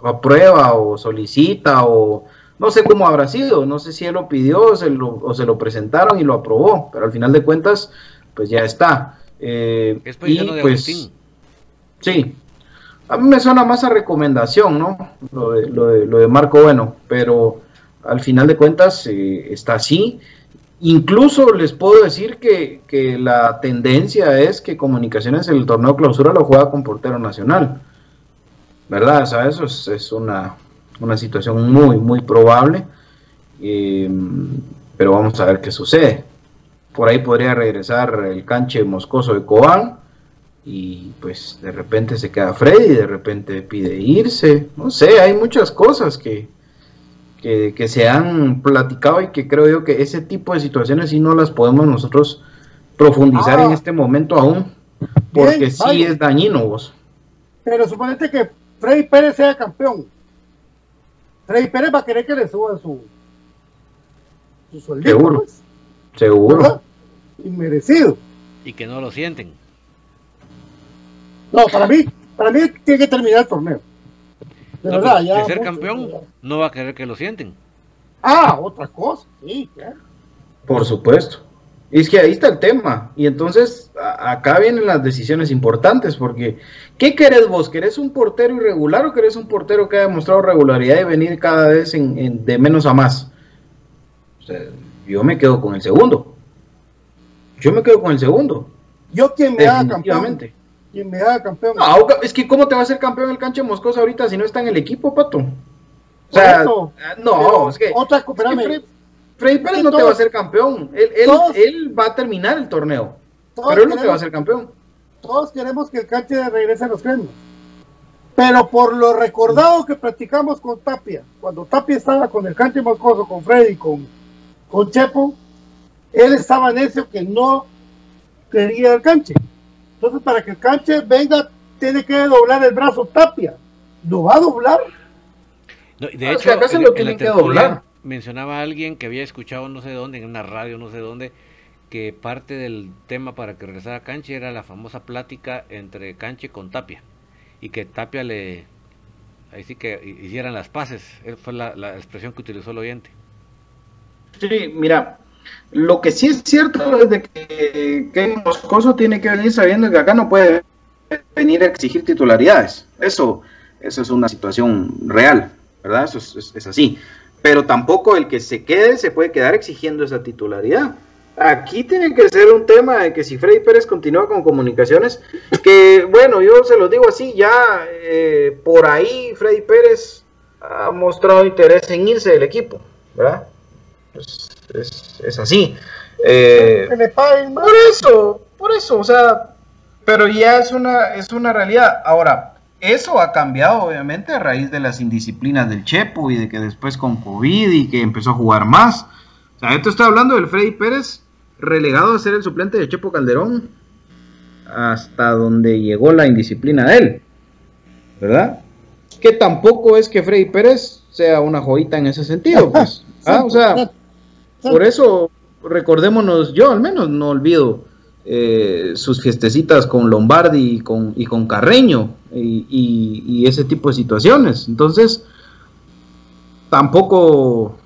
aprueba o solicita o no sé cómo habrá sido, no sé si él lo pidió o se lo, o se lo presentaron y lo aprobó, pero al final de cuentas pues ya está. Eh, y pues, sí, a mí me suena más a recomendación, ¿no? Lo de, lo de, Marco Bueno, pero al final de cuentas eh, está así. Incluso les puedo decir que, la tendencia es que Comunicaciones en el torneo clausura lo juega con portero nacional. ¿Verdad? eso es, una, situación muy, muy probable. Eh, pero vamos a ver qué sucede. Por ahí podría regresar el canche moscoso de Cobán y pues de repente se queda Freddy, de repente pide irse, no sé, hay muchas cosas que, que, se han platicado y que creo yo que ese tipo de situaciones sí no las podemos nosotros profundizar en ah. este momento aún, porque sí es dañino vos. Pero suponete que Freddy Pérez sea campeón. Freddy Pérez va a querer que le suba su, su sueldo. Seguro. Pues. Seguro inmerecido. Y que no lo sienten. No, para mí, para mí tiene que terminar el torneo. De verdad, ya. ser campeón no va a querer que lo sienten. Ah, otra cosa, sí, Por supuesto. Y es que ahí está el tema. Y entonces acá vienen las decisiones importantes, porque ¿qué querés vos? ¿Querés un portero irregular o querés un portero que haya demostrado regularidad y venir cada vez en, de menos a más? yo me quedo con el segundo. Yo me quedo con el segundo. Yo quien me haga campeón. Quien me haga campeón. es que ¿cómo te va a hacer campeón el canche Moscoso ahorita si no está en el equipo, Pato? O sea, no, es que, otra, espérame, Freddy Pérez no te va a hacer campeón. Él, él, va a terminar el torneo. Pero él no te va a hacer campeón. Todos queremos que el canche regrese a los premios. Pero por lo recordado que practicamos con Tapia, cuando Tapia estaba con el canche Moscoso, con Freddy, con, con Chepo, él estaba necio que no quería el canche. Entonces, para que el canche venga, tiene que doblar el brazo Tapia. ¿Lo va a doblar? de ah, hecho, acá lo tiene que doblar. Mencionaba a alguien que había escuchado no sé dónde, en una radio, no sé dónde, que parte del tema para que regresara Canche era la famosa plática entre Canche con Tapia. Y que Tapia le. Ahí sí que hicieran las paces. Fue la, la expresión que utilizó el oyente. Sí, mira, lo que sí es cierto es de que, que Moscoso tiene que venir sabiendo que acá no puede venir a exigir titularidades. Eso, eso es una situación real, ¿verdad? Eso es, así. Pero tampoco el que se quede se puede quedar exigiendo esa titularidad. Aquí tiene que ser un tema de que si Freddy Pérez continúa con comunicaciones, que bueno, yo se lo digo así, ya eh, por ahí Freddy Pérez ha mostrado interés en irse del equipo, ¿verdad? Pues, es, así. Eh, por eso, por eso, o sea, pero ya es una, es una realidad. Ahora, eso ha cambiado obviamente a raíz de las indisciplinas del Chepo y de que después con COVID y que empezó a jugar más. O sea, esto está hablando del Freddy Pérez relegado a ser el suplente de Chepo Calderón hasta donde llegó la indisciplina de él. ¿Verdad? Que tampoco es que Freddy Pérez sea una joyita en ese sentido, pues. (laughs) ¿ah? O sea, por eso, recordémonos, yo al menos no olvido eh, sus fiestecitas con Lombardi y con, y con Carreño y, ese tipo de situaciones. Entonces, tampoco,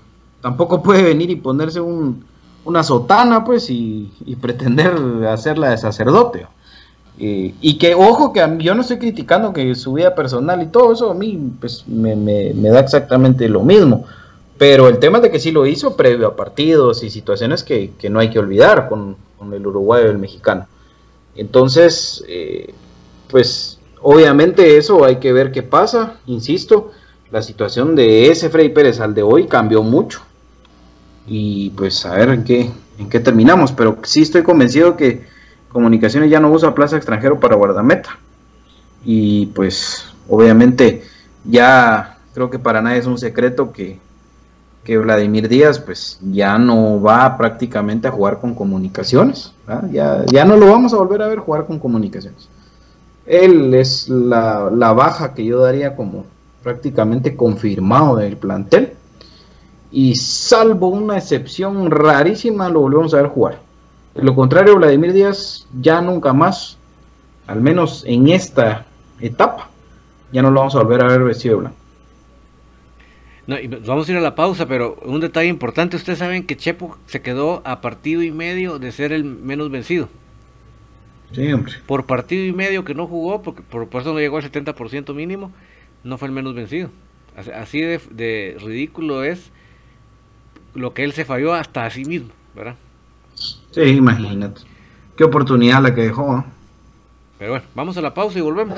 tampoco puede venir y ponerse una sotana, pues, y, pretender hacerla de sacerdote. y que, ojo, que yo no estoy criticando que su vida personal y todo eso a mí pues, me, da exactamente lo mismo. Pero el tema de que sí lo hizo previo a partidos y situaciones que, no hay que olvidar con, el uruguayo y el mexicano. Entonces, eh, pues obviamente eso hay que ver qué pasa. Insisto, la situación de ese Freddy Pérez al de hoy cambió mucho. Y pues a ver en qué, en qué terminamos. Pero sí estoy convencido que Comunicaciones ya no usa plaza extranjero para guardameta. Y pues obviamente ya creo que para nadie es un secreto que que Vladimir Díaz pues ya no va prácticamente a jugar con comunicaciones, ya, ya, no lo vamos a volver a ver jugar con comunicaciones. Él es la, baja que yo daría como prácticamente confirmado del plantel y salvo una excepción rarísima lo volvemos a ver jugar. De lo contrario, Vladimir Díaz ya nunca más, al menos en esta etapa, ya no lo vamos a volver a ver vestido blanco. No, vamos a ir a la pausa, pero un detalle importante, ustedes saben que Chepo se quedó a partido y medio de ser el menos vencido. Sí, hombre. Por partido y medio que no jugó, porque por, eso no llegó al 70% mínimo, no fue el menos vencido. Así de, ridículo es lo que él se falló hasta a sí mismo, ¿verdad? Sí, imagínate. Qué oportunidad la que dejó. ¿eh? Pero bueno, vamos a la pausa y volvemos.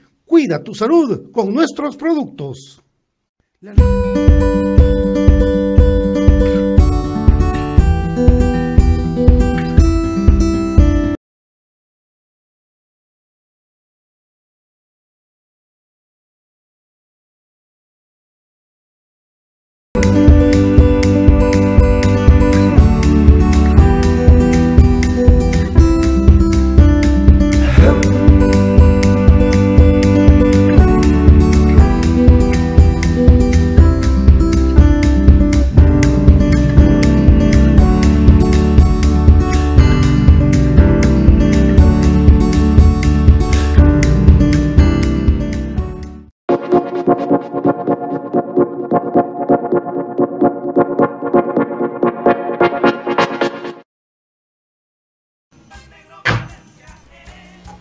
Cuida tu salud con nuestros productos.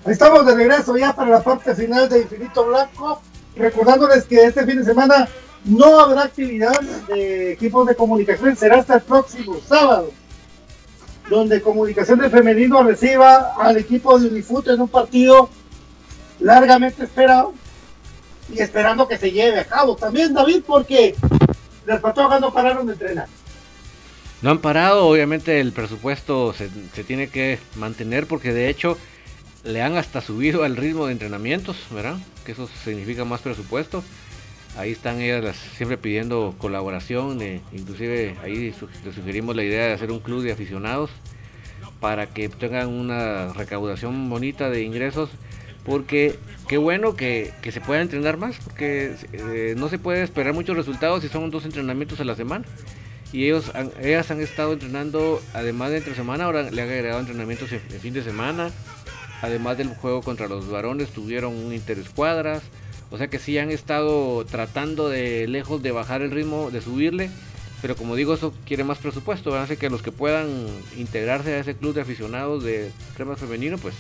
Estamos de regreso ya para la parte final de Infinito Blanco. recordándoles que este fin de semana no habrá actividad de equipos de comunicación, será hasta el próximo sábado, donde Comunicación de Femenino reciba al equipo de Unifut en un partido largamente esperado y esperando que se lleve a cabo. También, David, porque las patrojas no pararon de entrenar. No han parado, obviamente el presupuesto se, se, tiene que mantener porque de hecho le han hasta subido al ritmo de entrenamientos, ¿verdad? Que eso significa más presupuesto. Ahí están ellas siempre pidiendo colaboración, eh, inclusive ahí les sugerimos la idea de hacer un club de aficionados para que tengan una recaudación bonita de ingresos porque qué bueno que, se pueda entrenar más, porque eh, no se puede esperar muchos resultados si son dos entrenamientos a la semana. Y ellos ellas han estado entrenando, además de entre semana, ahora le han agregado entrenamientos en, fin de semana. Además del juego contra los varones, tuvieron un interescuadras. O sea que sí han estado tratando de lejos de bajar el ritmo, de subirle. Pero como digo, eso quiere más presupuesto. Hace que los que puedan integrarse a ese club de aficionados de cremas femenino, pues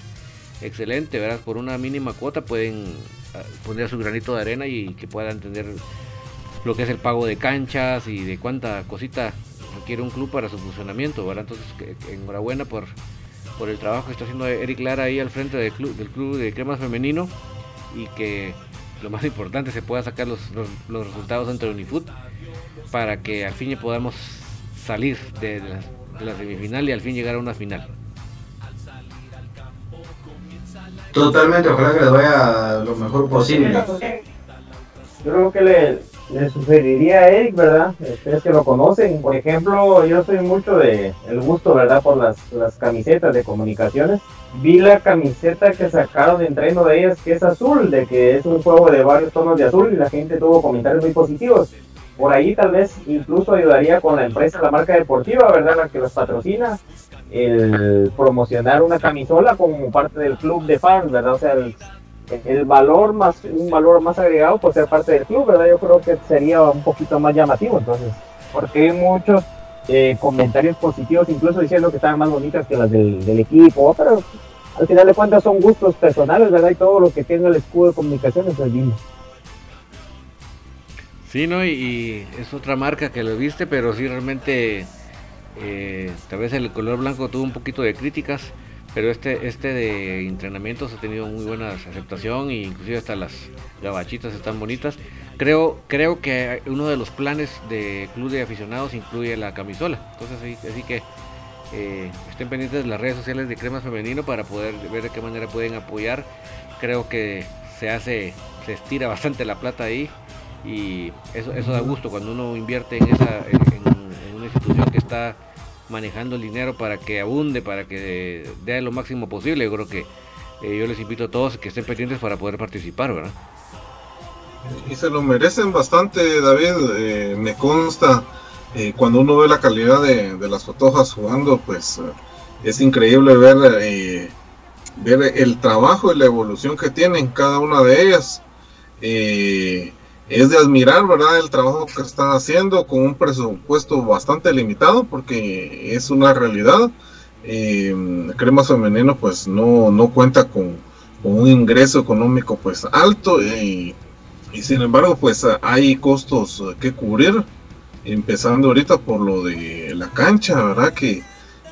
excelente, ¿verdad? Por una mínima cuota pueden ah, poner su granito de arena y que puedan entender lo que es el pago de canchas y de cuánta cosita requiere un club para su funcionamiento, ¿verdad? Entonces, enhorabuena por, por el trabajo que está haciendo Eric Lara ahí al frente del club, del club de cremas femenino y que lo más (laughs) importante se pueda sacar los, los, resultados entre Unifoot para que al fin podamos salir de la semifinal y al fin llegar a una final. Totalmente, ojalá que les vaya lo mejor posible. Yo creo que le, sugeriría a Eric, ¿verdad? Ustedes que lo conocen, por ejemplo, yo soy mucho de el gusto, ¿verdad? Por las, las camisetas de comunicaciones. Vi la camiseta que sacaron de entreno de ellas, que es azul, de que es un juego de varios tonos de azul y la gente tuvo comentarios muy positivos. Por ahí tal vez incluso ayudaría con la empresa, la marca deportiva, ¿verdad? La que los patrocina el promocionar una camisola como parte del club de fans, ¿verdad? O sea, el, valor más, un valor más agregado por ser parte del club, ¿verdad? Yo creo que sería un poquito más llamativo, entonces, porque hay muchos eh, comentarios positivos, incluso diciendo que estaban más bonitas que las del, equipo, pero al final de cuentas son gustos personales, ¿verdad? Y todo lo que tenga el escudo de comunicaciones es lindo. Sí, ¿no? y es otra marca que lo viste, pero sí realmente eh, tal vez el color blanco tuvo un poquito de críticas, pero este, este de entrenamientos ha tenido muy buena aceptación e inclusive hasta las gabachitas están bonitas. Creo, creo que uno de los planes de club de aficionados incluye la camisola. Entonces así, que eh, estén pendientes de las redes sociales de Cremas Femenino para poder ver de qué manera pueden apoyar. Creo que se hace, se estira bastante la plata ahí y eso, eso da gusto cuando uno invierte en esa una institución que está manejando el dinero para que abunde, para que dé lo máximo posible. Yo creo que eh, yo les invito a todos que estén pendientes para poder participar, ¿verdad? Y se lo merecen bastante, David. Eh, me consta, eh, cuando uno ve la calidad de, las fotojas jugando, pues es increíble ver, ver el trabajo y la evolución que tienen cada una de ellas es de admirar, ¿verdad? El trabajo que están haciendo con un presupuesto bastante limitado, porque es una realidad. Eh, Cremas Femenino, pues no, no cuenta con, un ingreso económico, pues alto, y, sin embargo, pues hay costos que cubrir, empezando ahorita por lo de la cancha, ¿verdad? Que,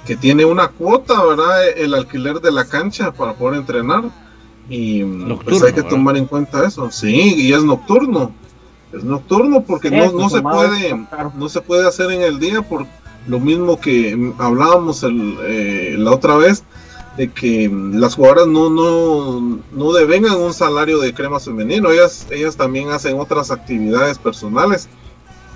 que tiene una cuota, ¿verdad? El alquiler de la cancha para poder entrenar. Y pues hay que tomar en cuenta eso. Sí, y es nocturno es nocturno porque no, no se puede no se puede hacer en el día por lo mismo que hablábamos eh, la otra vez de que las jugadoras no no no devengan un salario de crema femenino. Ellas ellas también hacen otras actividades personales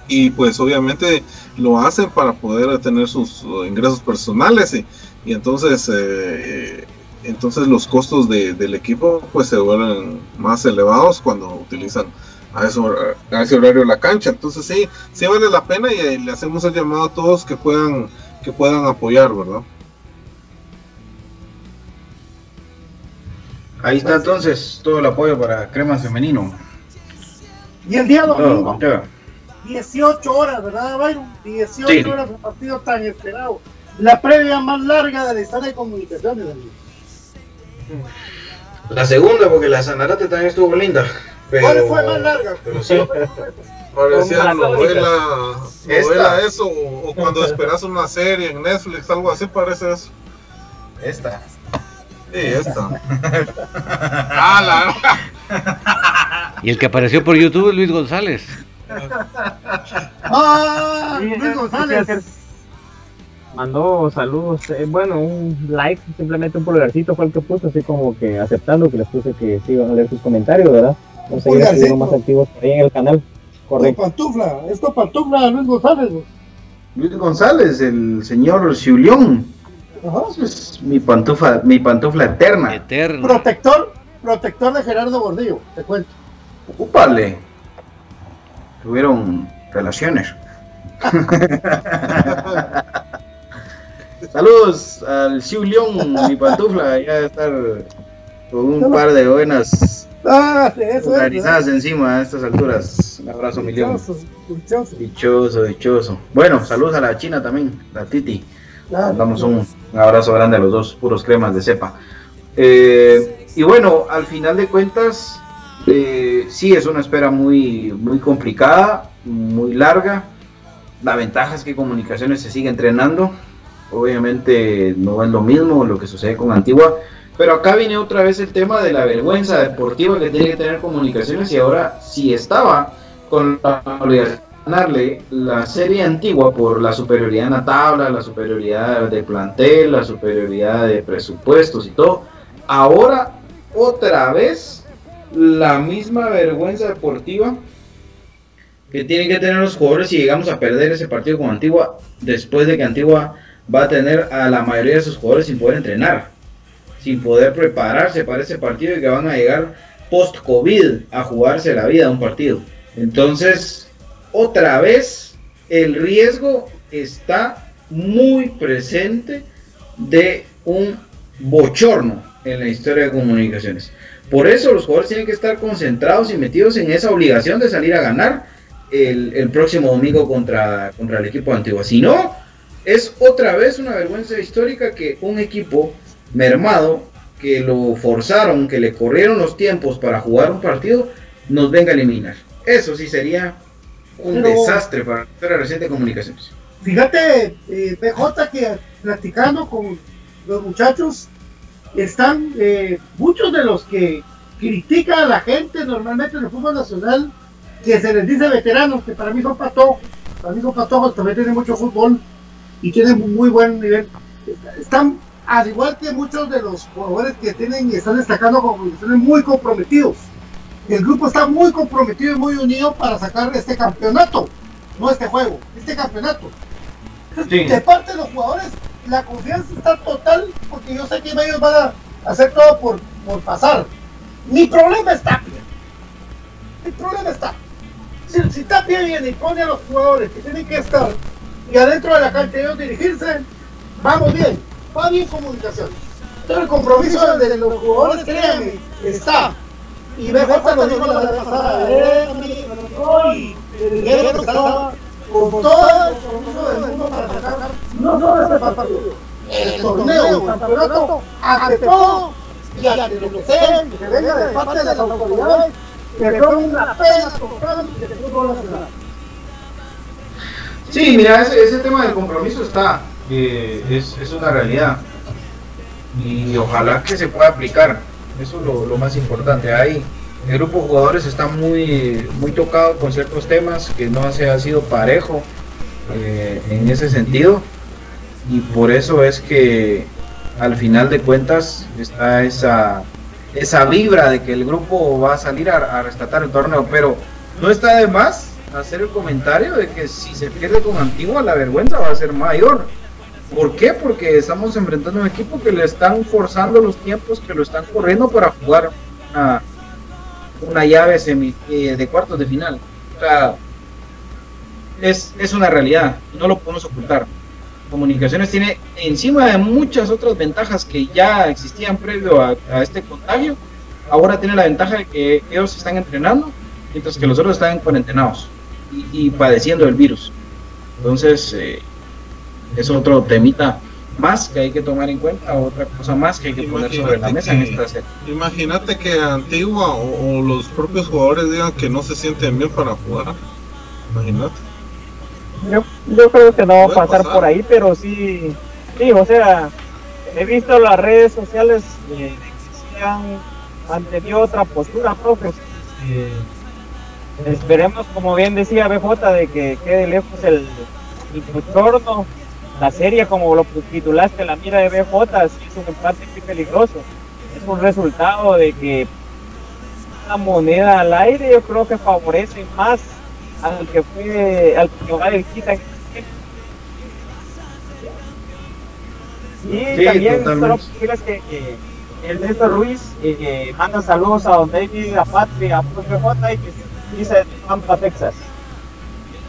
y pues obviamente lo hacen para poder tener sus ingresos personales y, y entonces eh, entonces los costos del equipo pues se vuelven más elevados cuando utilizan a, ese horario la cancha. Entonces sí, sí vale la pena y, eh, le hacemos el llamado a todos que puedan, que puedan apoyar, ¿verdad? Ahí está entonces todo el apoyo para Cremas Femenino. Y el día domingo, 18 horas, ¿verdad, Byron? 18 horas de partido tan esperado. La previa más larga de la historia de comunicaciones, La segunda, porque la Sanarate también estuvo linda. ¿Cuál fue más larga? (laughs) Pero sí, parecía novela, novela eso, o, o cuando (laughs) esperas una serie en Netflix, algo así parece eso. Esta. Sí, esta. (laughs) ah, la Y el que apareció por YouTube es Luis González. ¡Ah! Sí, Luis González. Mandó saludos, eh, bueno, un like, simplemente un pulgarcito fue el que puso, así como que aceptando que les puse que sí iban a leer sus comentarios, ¿verdad? Vamos a seguir Pulgarcito. siendo más activos por ahí en el canal. Correcto. pantufla. Esto pantufla Luis González. Luis González, el señor Julión. Ajá. Es mi pantufla, mi pantufla eterna. Eterno. Protector, protector de Gerardo Gordillo, te cuento. Ocúpale. Tuvieron relaciones. (laughs) Saludos al Siu León, mi pantufla. Ya debe estar con un par de buenas Ah, eso es. organizadas encima a estas alturas. Un abrazo, mi León. Dichoso, dichoso. Dichoso, dichoso. Bueno, saludos a la China también, la Titi. Damos un, un abrazo grande a los dos, puros cremas de cepa. Eh, y bueno, al final de cuentas, eh, sí es una espera muy, muy complicada, muy larga. La ventaja es que Comunicaciones se sigue entrenando. Obviamente no es lo mismo lo que sucede con Antigua. Pero acá viene otra vez el tema de la vergüenza deportiva que tiene que tener Comunicaciones y ahora si estaba con la obligación de ganarle la serie antigua por la superioridad en la tabla, la superioridad de plantel, la superioridad de presupuestos y todo. Ahora otra vez la misma vergüenza deportiva que tienen que tener los jugadores si llegamos a perder ese partido con Antigua después de que Antigua va a tener a la mayoría de sus jugadores sin poder entrenar, sin poder prepararse para ese partido y que van a llegar post-COVID a jugarse la vida de un partido. Entonces, otra vez, el riesgo está muy presente de un bochorno en la historia de comunicaciones. Por eso los jugadores tienen que estar concentrados y metidos en esa obligación de salir a ganar el, próximo domingo contra, contra el equipo de Antigua. Si no, es otra vez una vergüenza histórica que un equipo mermado, que lo forzaron, que le corrieron los tiempos para jugar un partido, nos venga a eliminar. Eso sí sería un Pero- desastre para la reciente comunicaciones. Fíjate, eh, PJ, que platicando con los muchachos, están eh, muchos de los que critican a la gente normalmente en el fútbol nacional, que se les dice veteranos, que para mí son patojos, para mí son patojos, también tienen mucho fútbol y tienen muy buen nivel. Están, al igual que muchos de los jugadores que tienen y están destacando como están muy comprometidos. El grupo está muy comprometido y muy unido para sacar este campeonato, no este juego, este campeonato. Sí. De parte de los jugadores, la confianza está total porque yo sé que ellos van a hacer todo por, por pasar. Mi problema es Tapia. Mi problema está. Si, si Tapia viene y pone a los jugadores que tienen que estar y adentro de la cancha ellos dirigirse, vamos bien, va bien comunicación. Pero el compromiso de los jugadores, créanme, está. Y BJ lo dijo la vez pasada, y el Guerrero estaba con todo el compromiso del mundo para sacar no solo este partido, el torneo, el campeonato, ante todo y ante lo que sea, que venga de parte de las autoridades, que son una pena constante del fútbol nacional. Sí, mira, ese, ese tema del compromiso está, eh, es, es una realidad. Y ojalá que se pueda aplicar. Eso es lo, lo más importante. Ahí el grupo de jugadores está muy, muy tocado con ciertos temas que no se ha sido parejo eh, en ese sentido. Y por eso es que al final de cuentas está esa, esa vibra de que el grupo va a salir a, a rescatar el torneo. Pero no está de más hacer el comentario de que si se pierde con Antigua la vergüenza va a ser mayor. ¿Por qué? Porque estamos enfrentando a un equipo que le están forzando los tiempos, que lo están corriendo para jugar una, una llave semi, eh, de cuartos de final. O sea, es, es una realidad, no lo podemos ocultar. Comunicaciones tiene encima de muchas otras ventajas que ya existían previo a, a este contagio, ahora tiene la ventaja de que ellos están entrenando, mientras que los otros están cuarentenados y, y padeciendo el virus. Entonces, eh, es otro temita más que hay que tomar en cuenta, otra cosa más que hay que poner sobre la mesa en esta serie. Imagínate que Antigua o, o, los propios jugadores digan que no se sienten bien para jugar. Imagínate. Yo, yo creo que no va a pasar, pasar, por ahí, pero sí, sí, o sea, he visto las redes sociales eh, que han, han, tenido otra postura, profe. Eh, esperemos, como bien decía BJ, de que quede lejos el, el entorno la serie, como lo titulaste, la mira de BJ, sí es un empate muy peligroso. Es un resultado de que la moneda al aire yo creo que favorece más al que fue, al que va de visita. Y sí, también solo decirles que, que el Néstor Ruiz eh, manda saludos a Don David, a Patria, a BJ y que dice de Pampa, Texas.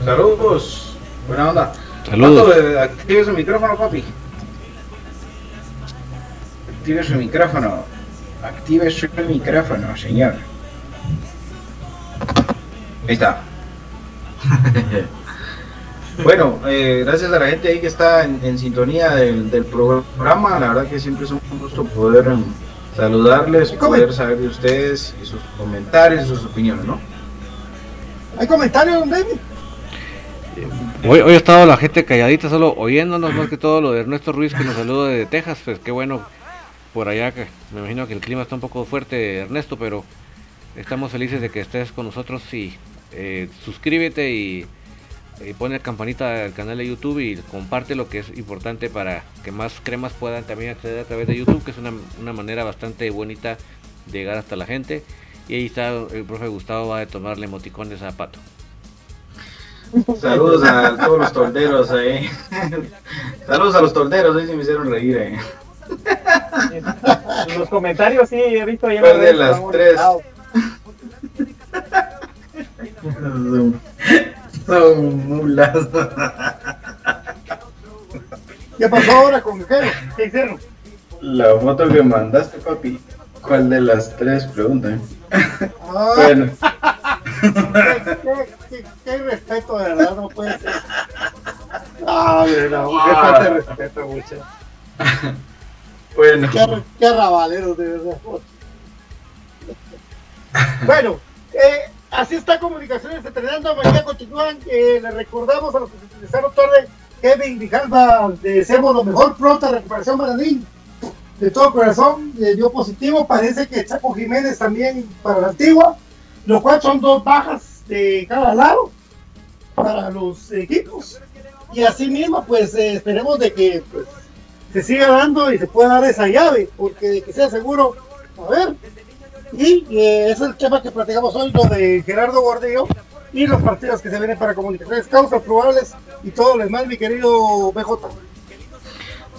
Saludos, buena onda. Saludos. Active su micrófono, papi. Active su micrófono. Active su micrófono, señor. Ahí está. (laughs) bueno, eh, gracias a la gente ahí que está en, en sintonía del, del, programa. La verdad que siempre es un gusto poder saludarles, poder saber de ustedes y sus comentarios, sus opiniones, ¿no? ¿Hay comentarios, David? (laughs) Hoy, hoy ha estado la gente calladita, solo oyéndonos más que todo lo de Ernesto Ruiz que nos saluda desde Texas, pues qué bueno por allá, que me imagino que el clima está un poco fuerte, Ernesto, pero estamos felices de que estés con nosotros y eh, suscríbete y, y la campanita del canal de YouTube y comparte lo que es importante para que más cremas puedan también acceder a través de YouTube, que es una, una manera bastante bonita de llegar hasta la gente. Y ahí está el profe Gustavo va a tomarle emoticones a Pato. Saludos a todos los tolderos ahí. Saludos a los tolderos, ahí se me hicieron reír. Eh. En los comentarios sí he visto ya ¿Cuál de las tres? son, son mulas. ¿Qué pasó ahora con qué? ¿Qué hicieron? La foto que mandaste, papi. ¿Cuál de las tres? Pregunta. Ah. Bueno. ¿Qué, qué, qué, respeto, de verdad, no puede ser. Ah, qué falta de respeto, mucho. Bueno. Qué, qué rabaleros, de verdad. Bueno, eh, así está Comunicaciones Entrenando. Mañana continúan. Eh, le recordamos a los que se utilizaron tarde, Kevin Grijalva, deseamos lo mejor, pronta recuperación para. De todo corazón, le dio positivo. Parece que Chaco Jiménez también para la antigua lo cual son dos bajas de cada lado para los equipos. Y así mismo, pues eh, esperemos de que pues, se siga dando y se pueda dar esa llave, porque de que sea seguro, a ver. Y eh, es el tema que platicamos hoy, lo de Gerardo Gordillo y los partidos que se vienen para comunicaciones, causas probables y todo lo demás, mi querido BJ.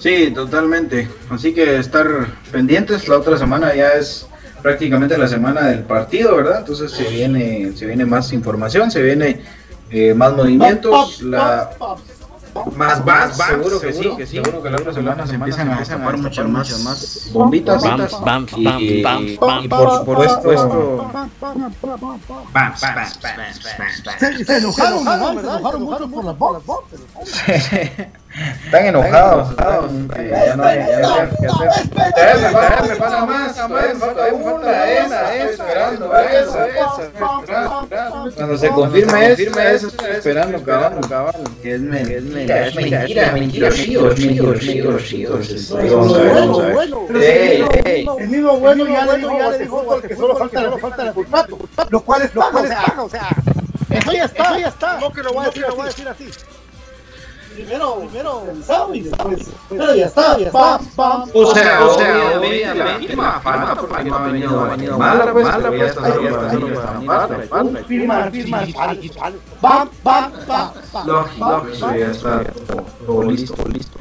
Sí, totalmente. Así que estar pendientes, la otra semana ya es prácticamente la semana del partido, ¿verdad? Entonces se viene, se viene más información, se viene eh, más movimientos, la más más, seguro que sí, que sí, seguro que la otra semana se empiezan a destapar muchas más, bombitas, y, y por supuesto Se, se enojaron. Se enojaron mucho por las bolas. Están enojados, enojados, que ya no hay, ya no hay que hacer. Todavía me falta- me falta más, todavía me falta una, esa, esa, esperando, esa, esa, esperando. Cuando se confirme esa, estoy esperando, cabal, cabal. Que es mentira, es mentira, mentirosito, es mentirosito, Ahí vamos a ver, vamos a ver. Ey, ey. El mismo bueno ya le dijo, que solo falta la falta de contrato, lo cual es o sea, eso ya está, eso ya está. No que lo voy a decir, lo voy a decir así. Primero, primero pensado y después, pero ya está, ya está. O sea, o sea, obviamente la firma falta porque no ha venido, ha venido mala, pues, ya está, ya está. Firmar, firmar, bam, bam, bam, bam. Lógico, lógico, ya está todo listo, listo.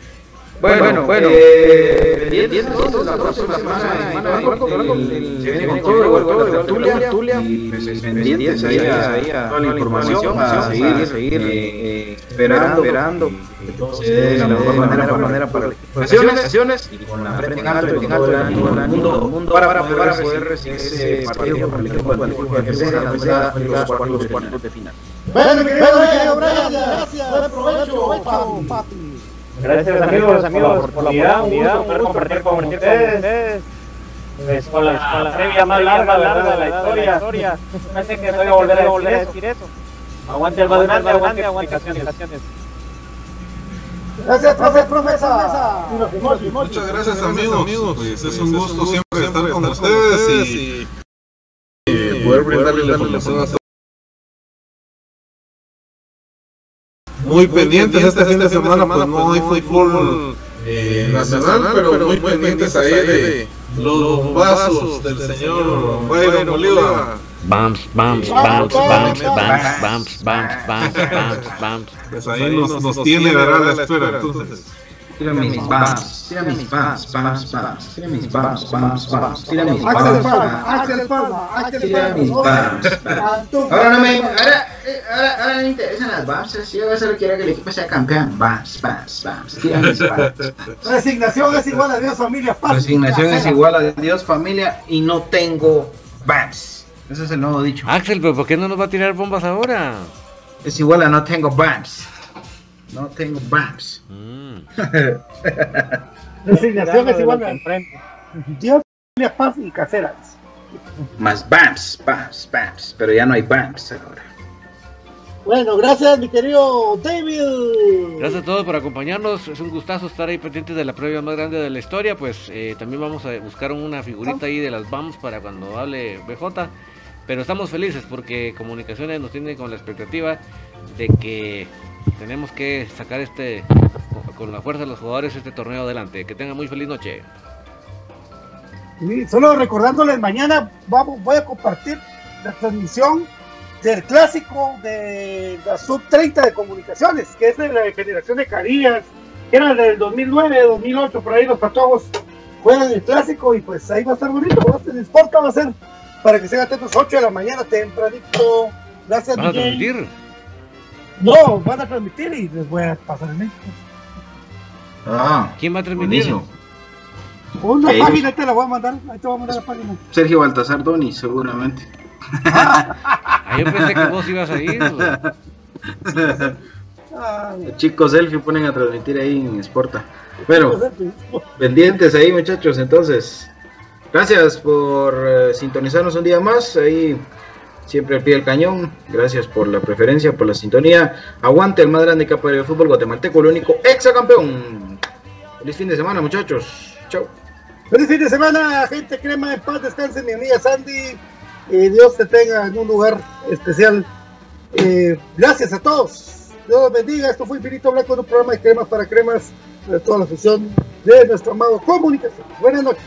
Bueno, bueno, eh, pendientes entonces la próxima semana, con el- se viene con todo, igual con la tertulia, y pendientes ahí a toda la información, a seguir, seguir eh, esperando, de la mejor manera, manera para las y con la frente en alto, en alto, en el mundo, para, poder recibir ese partido para el equipo que sea, que sea los cuartos de final. Bueno, mi querido Brian, gracias, buen provecho, papi. Gracias amigos, amigos, por la oportunidad, un gusto compartir con ustedes. Pues con la, con la previa más larga, larga de la historia. (laughs) No sé que voy a volver a decir eso. Aguante el aguante, aguante, aguante. Gracias, profe, profesa. Muchas gracias, amigos. Pues es un gusto siempre estar con ustedes y poder brindarles la información a muy pendientes este fin de semana, pues no hay fútbol eh, nacional, pero muy pendientes ahí de los vasos del señor Bolívar. Bams, bams, bams, bams, bams, bams, bams, bams, bams, bams. Pues ahí nos, nos tiene, ¿verdad? La espera, entonces. Tira mis bams, tira mis bams, bams, bams, tira mis bams, bams, bams, tira mis Axel bams, Palma, bams, Axel Palma, Axel tira mis Palma. bams. Ahora no me, ahora, me interesan las bams, yo solo quiero que el equipo sea campeón. Bams, bams, bams, tira mis bams. (laughs) Resignación es igual a Dios, familia. paz. Resignación es igual a Dios, familia, y no tengo bams. Ese es el nuevo dicho. Axel, pero ¿por qué no nos va a tirar bombas ahora? Es igual a no tengo bams. No tengo bams. Mm. (laughs) Resignación es igual a Dios, familia, paz y caseras. Más bams, bams, bams. Pero ya no hay bams ahora. Bueno, gracias, mi querido David. Gracias a todos por acompañarnos. Es un gustazo estar ahí pendientes de la previa más grande de la historia. Pues eh, también vamos a buscar una figurita ahí de las BAMs para cuando hable BJ. Pero estamos felices porque Comunicaciones nos tiene con la expectativa de que tenemos que sacar este con la fuerza de los jugadores este torneo adelante. Que tengan muy feliz noche. Y solo recordándoles, mañana vamos, voy a compartir la transmisión del clásico de la sub-30 de comunicaciones, que es de la generación de Carías, que era del 2009, 2008, por ahí los patojos juegan el clásico y pues ahí va a estar bonito, va a ser, el Sporta va a ser para que se haga atentos 8 de la mañana tempranito. Gracias, ¿Van a DJ. transmitir? No, van a transmitir y les voy a pasar el link. Ah, ¿Quién va a transmitir? buenísimo. Una página te la voy a mandar, ahí te voy a mandar la página. Sergio Baltasar Doni, seguramente. Ah, yo pensé que vos ibas a ir. Ah, chicos selfie ponen a transmitir ahí en Sporta. Bueno, pendientes ahí muchachos, entonces. Gracias por eh, sintonizarnos un día más. Ahí siempre al pie del cañón. Gracias por la preferencia, por la sintonía. Aguante el más grande capa del fútbol guatemalteco, el único exacampeón. Feliz fin de semana muchachos. Chao. Feliz fin de semana, gente crema, en paz descansen, mi amiga Sandy. Y Dios te tenga en un lugar especial. Eh, gracias a todos. Dios los bendiga. Esto fue Infinito Blanco, un programa de cremas para cremas de toda la afición de nuestro amado Comunicación. Buenas noches.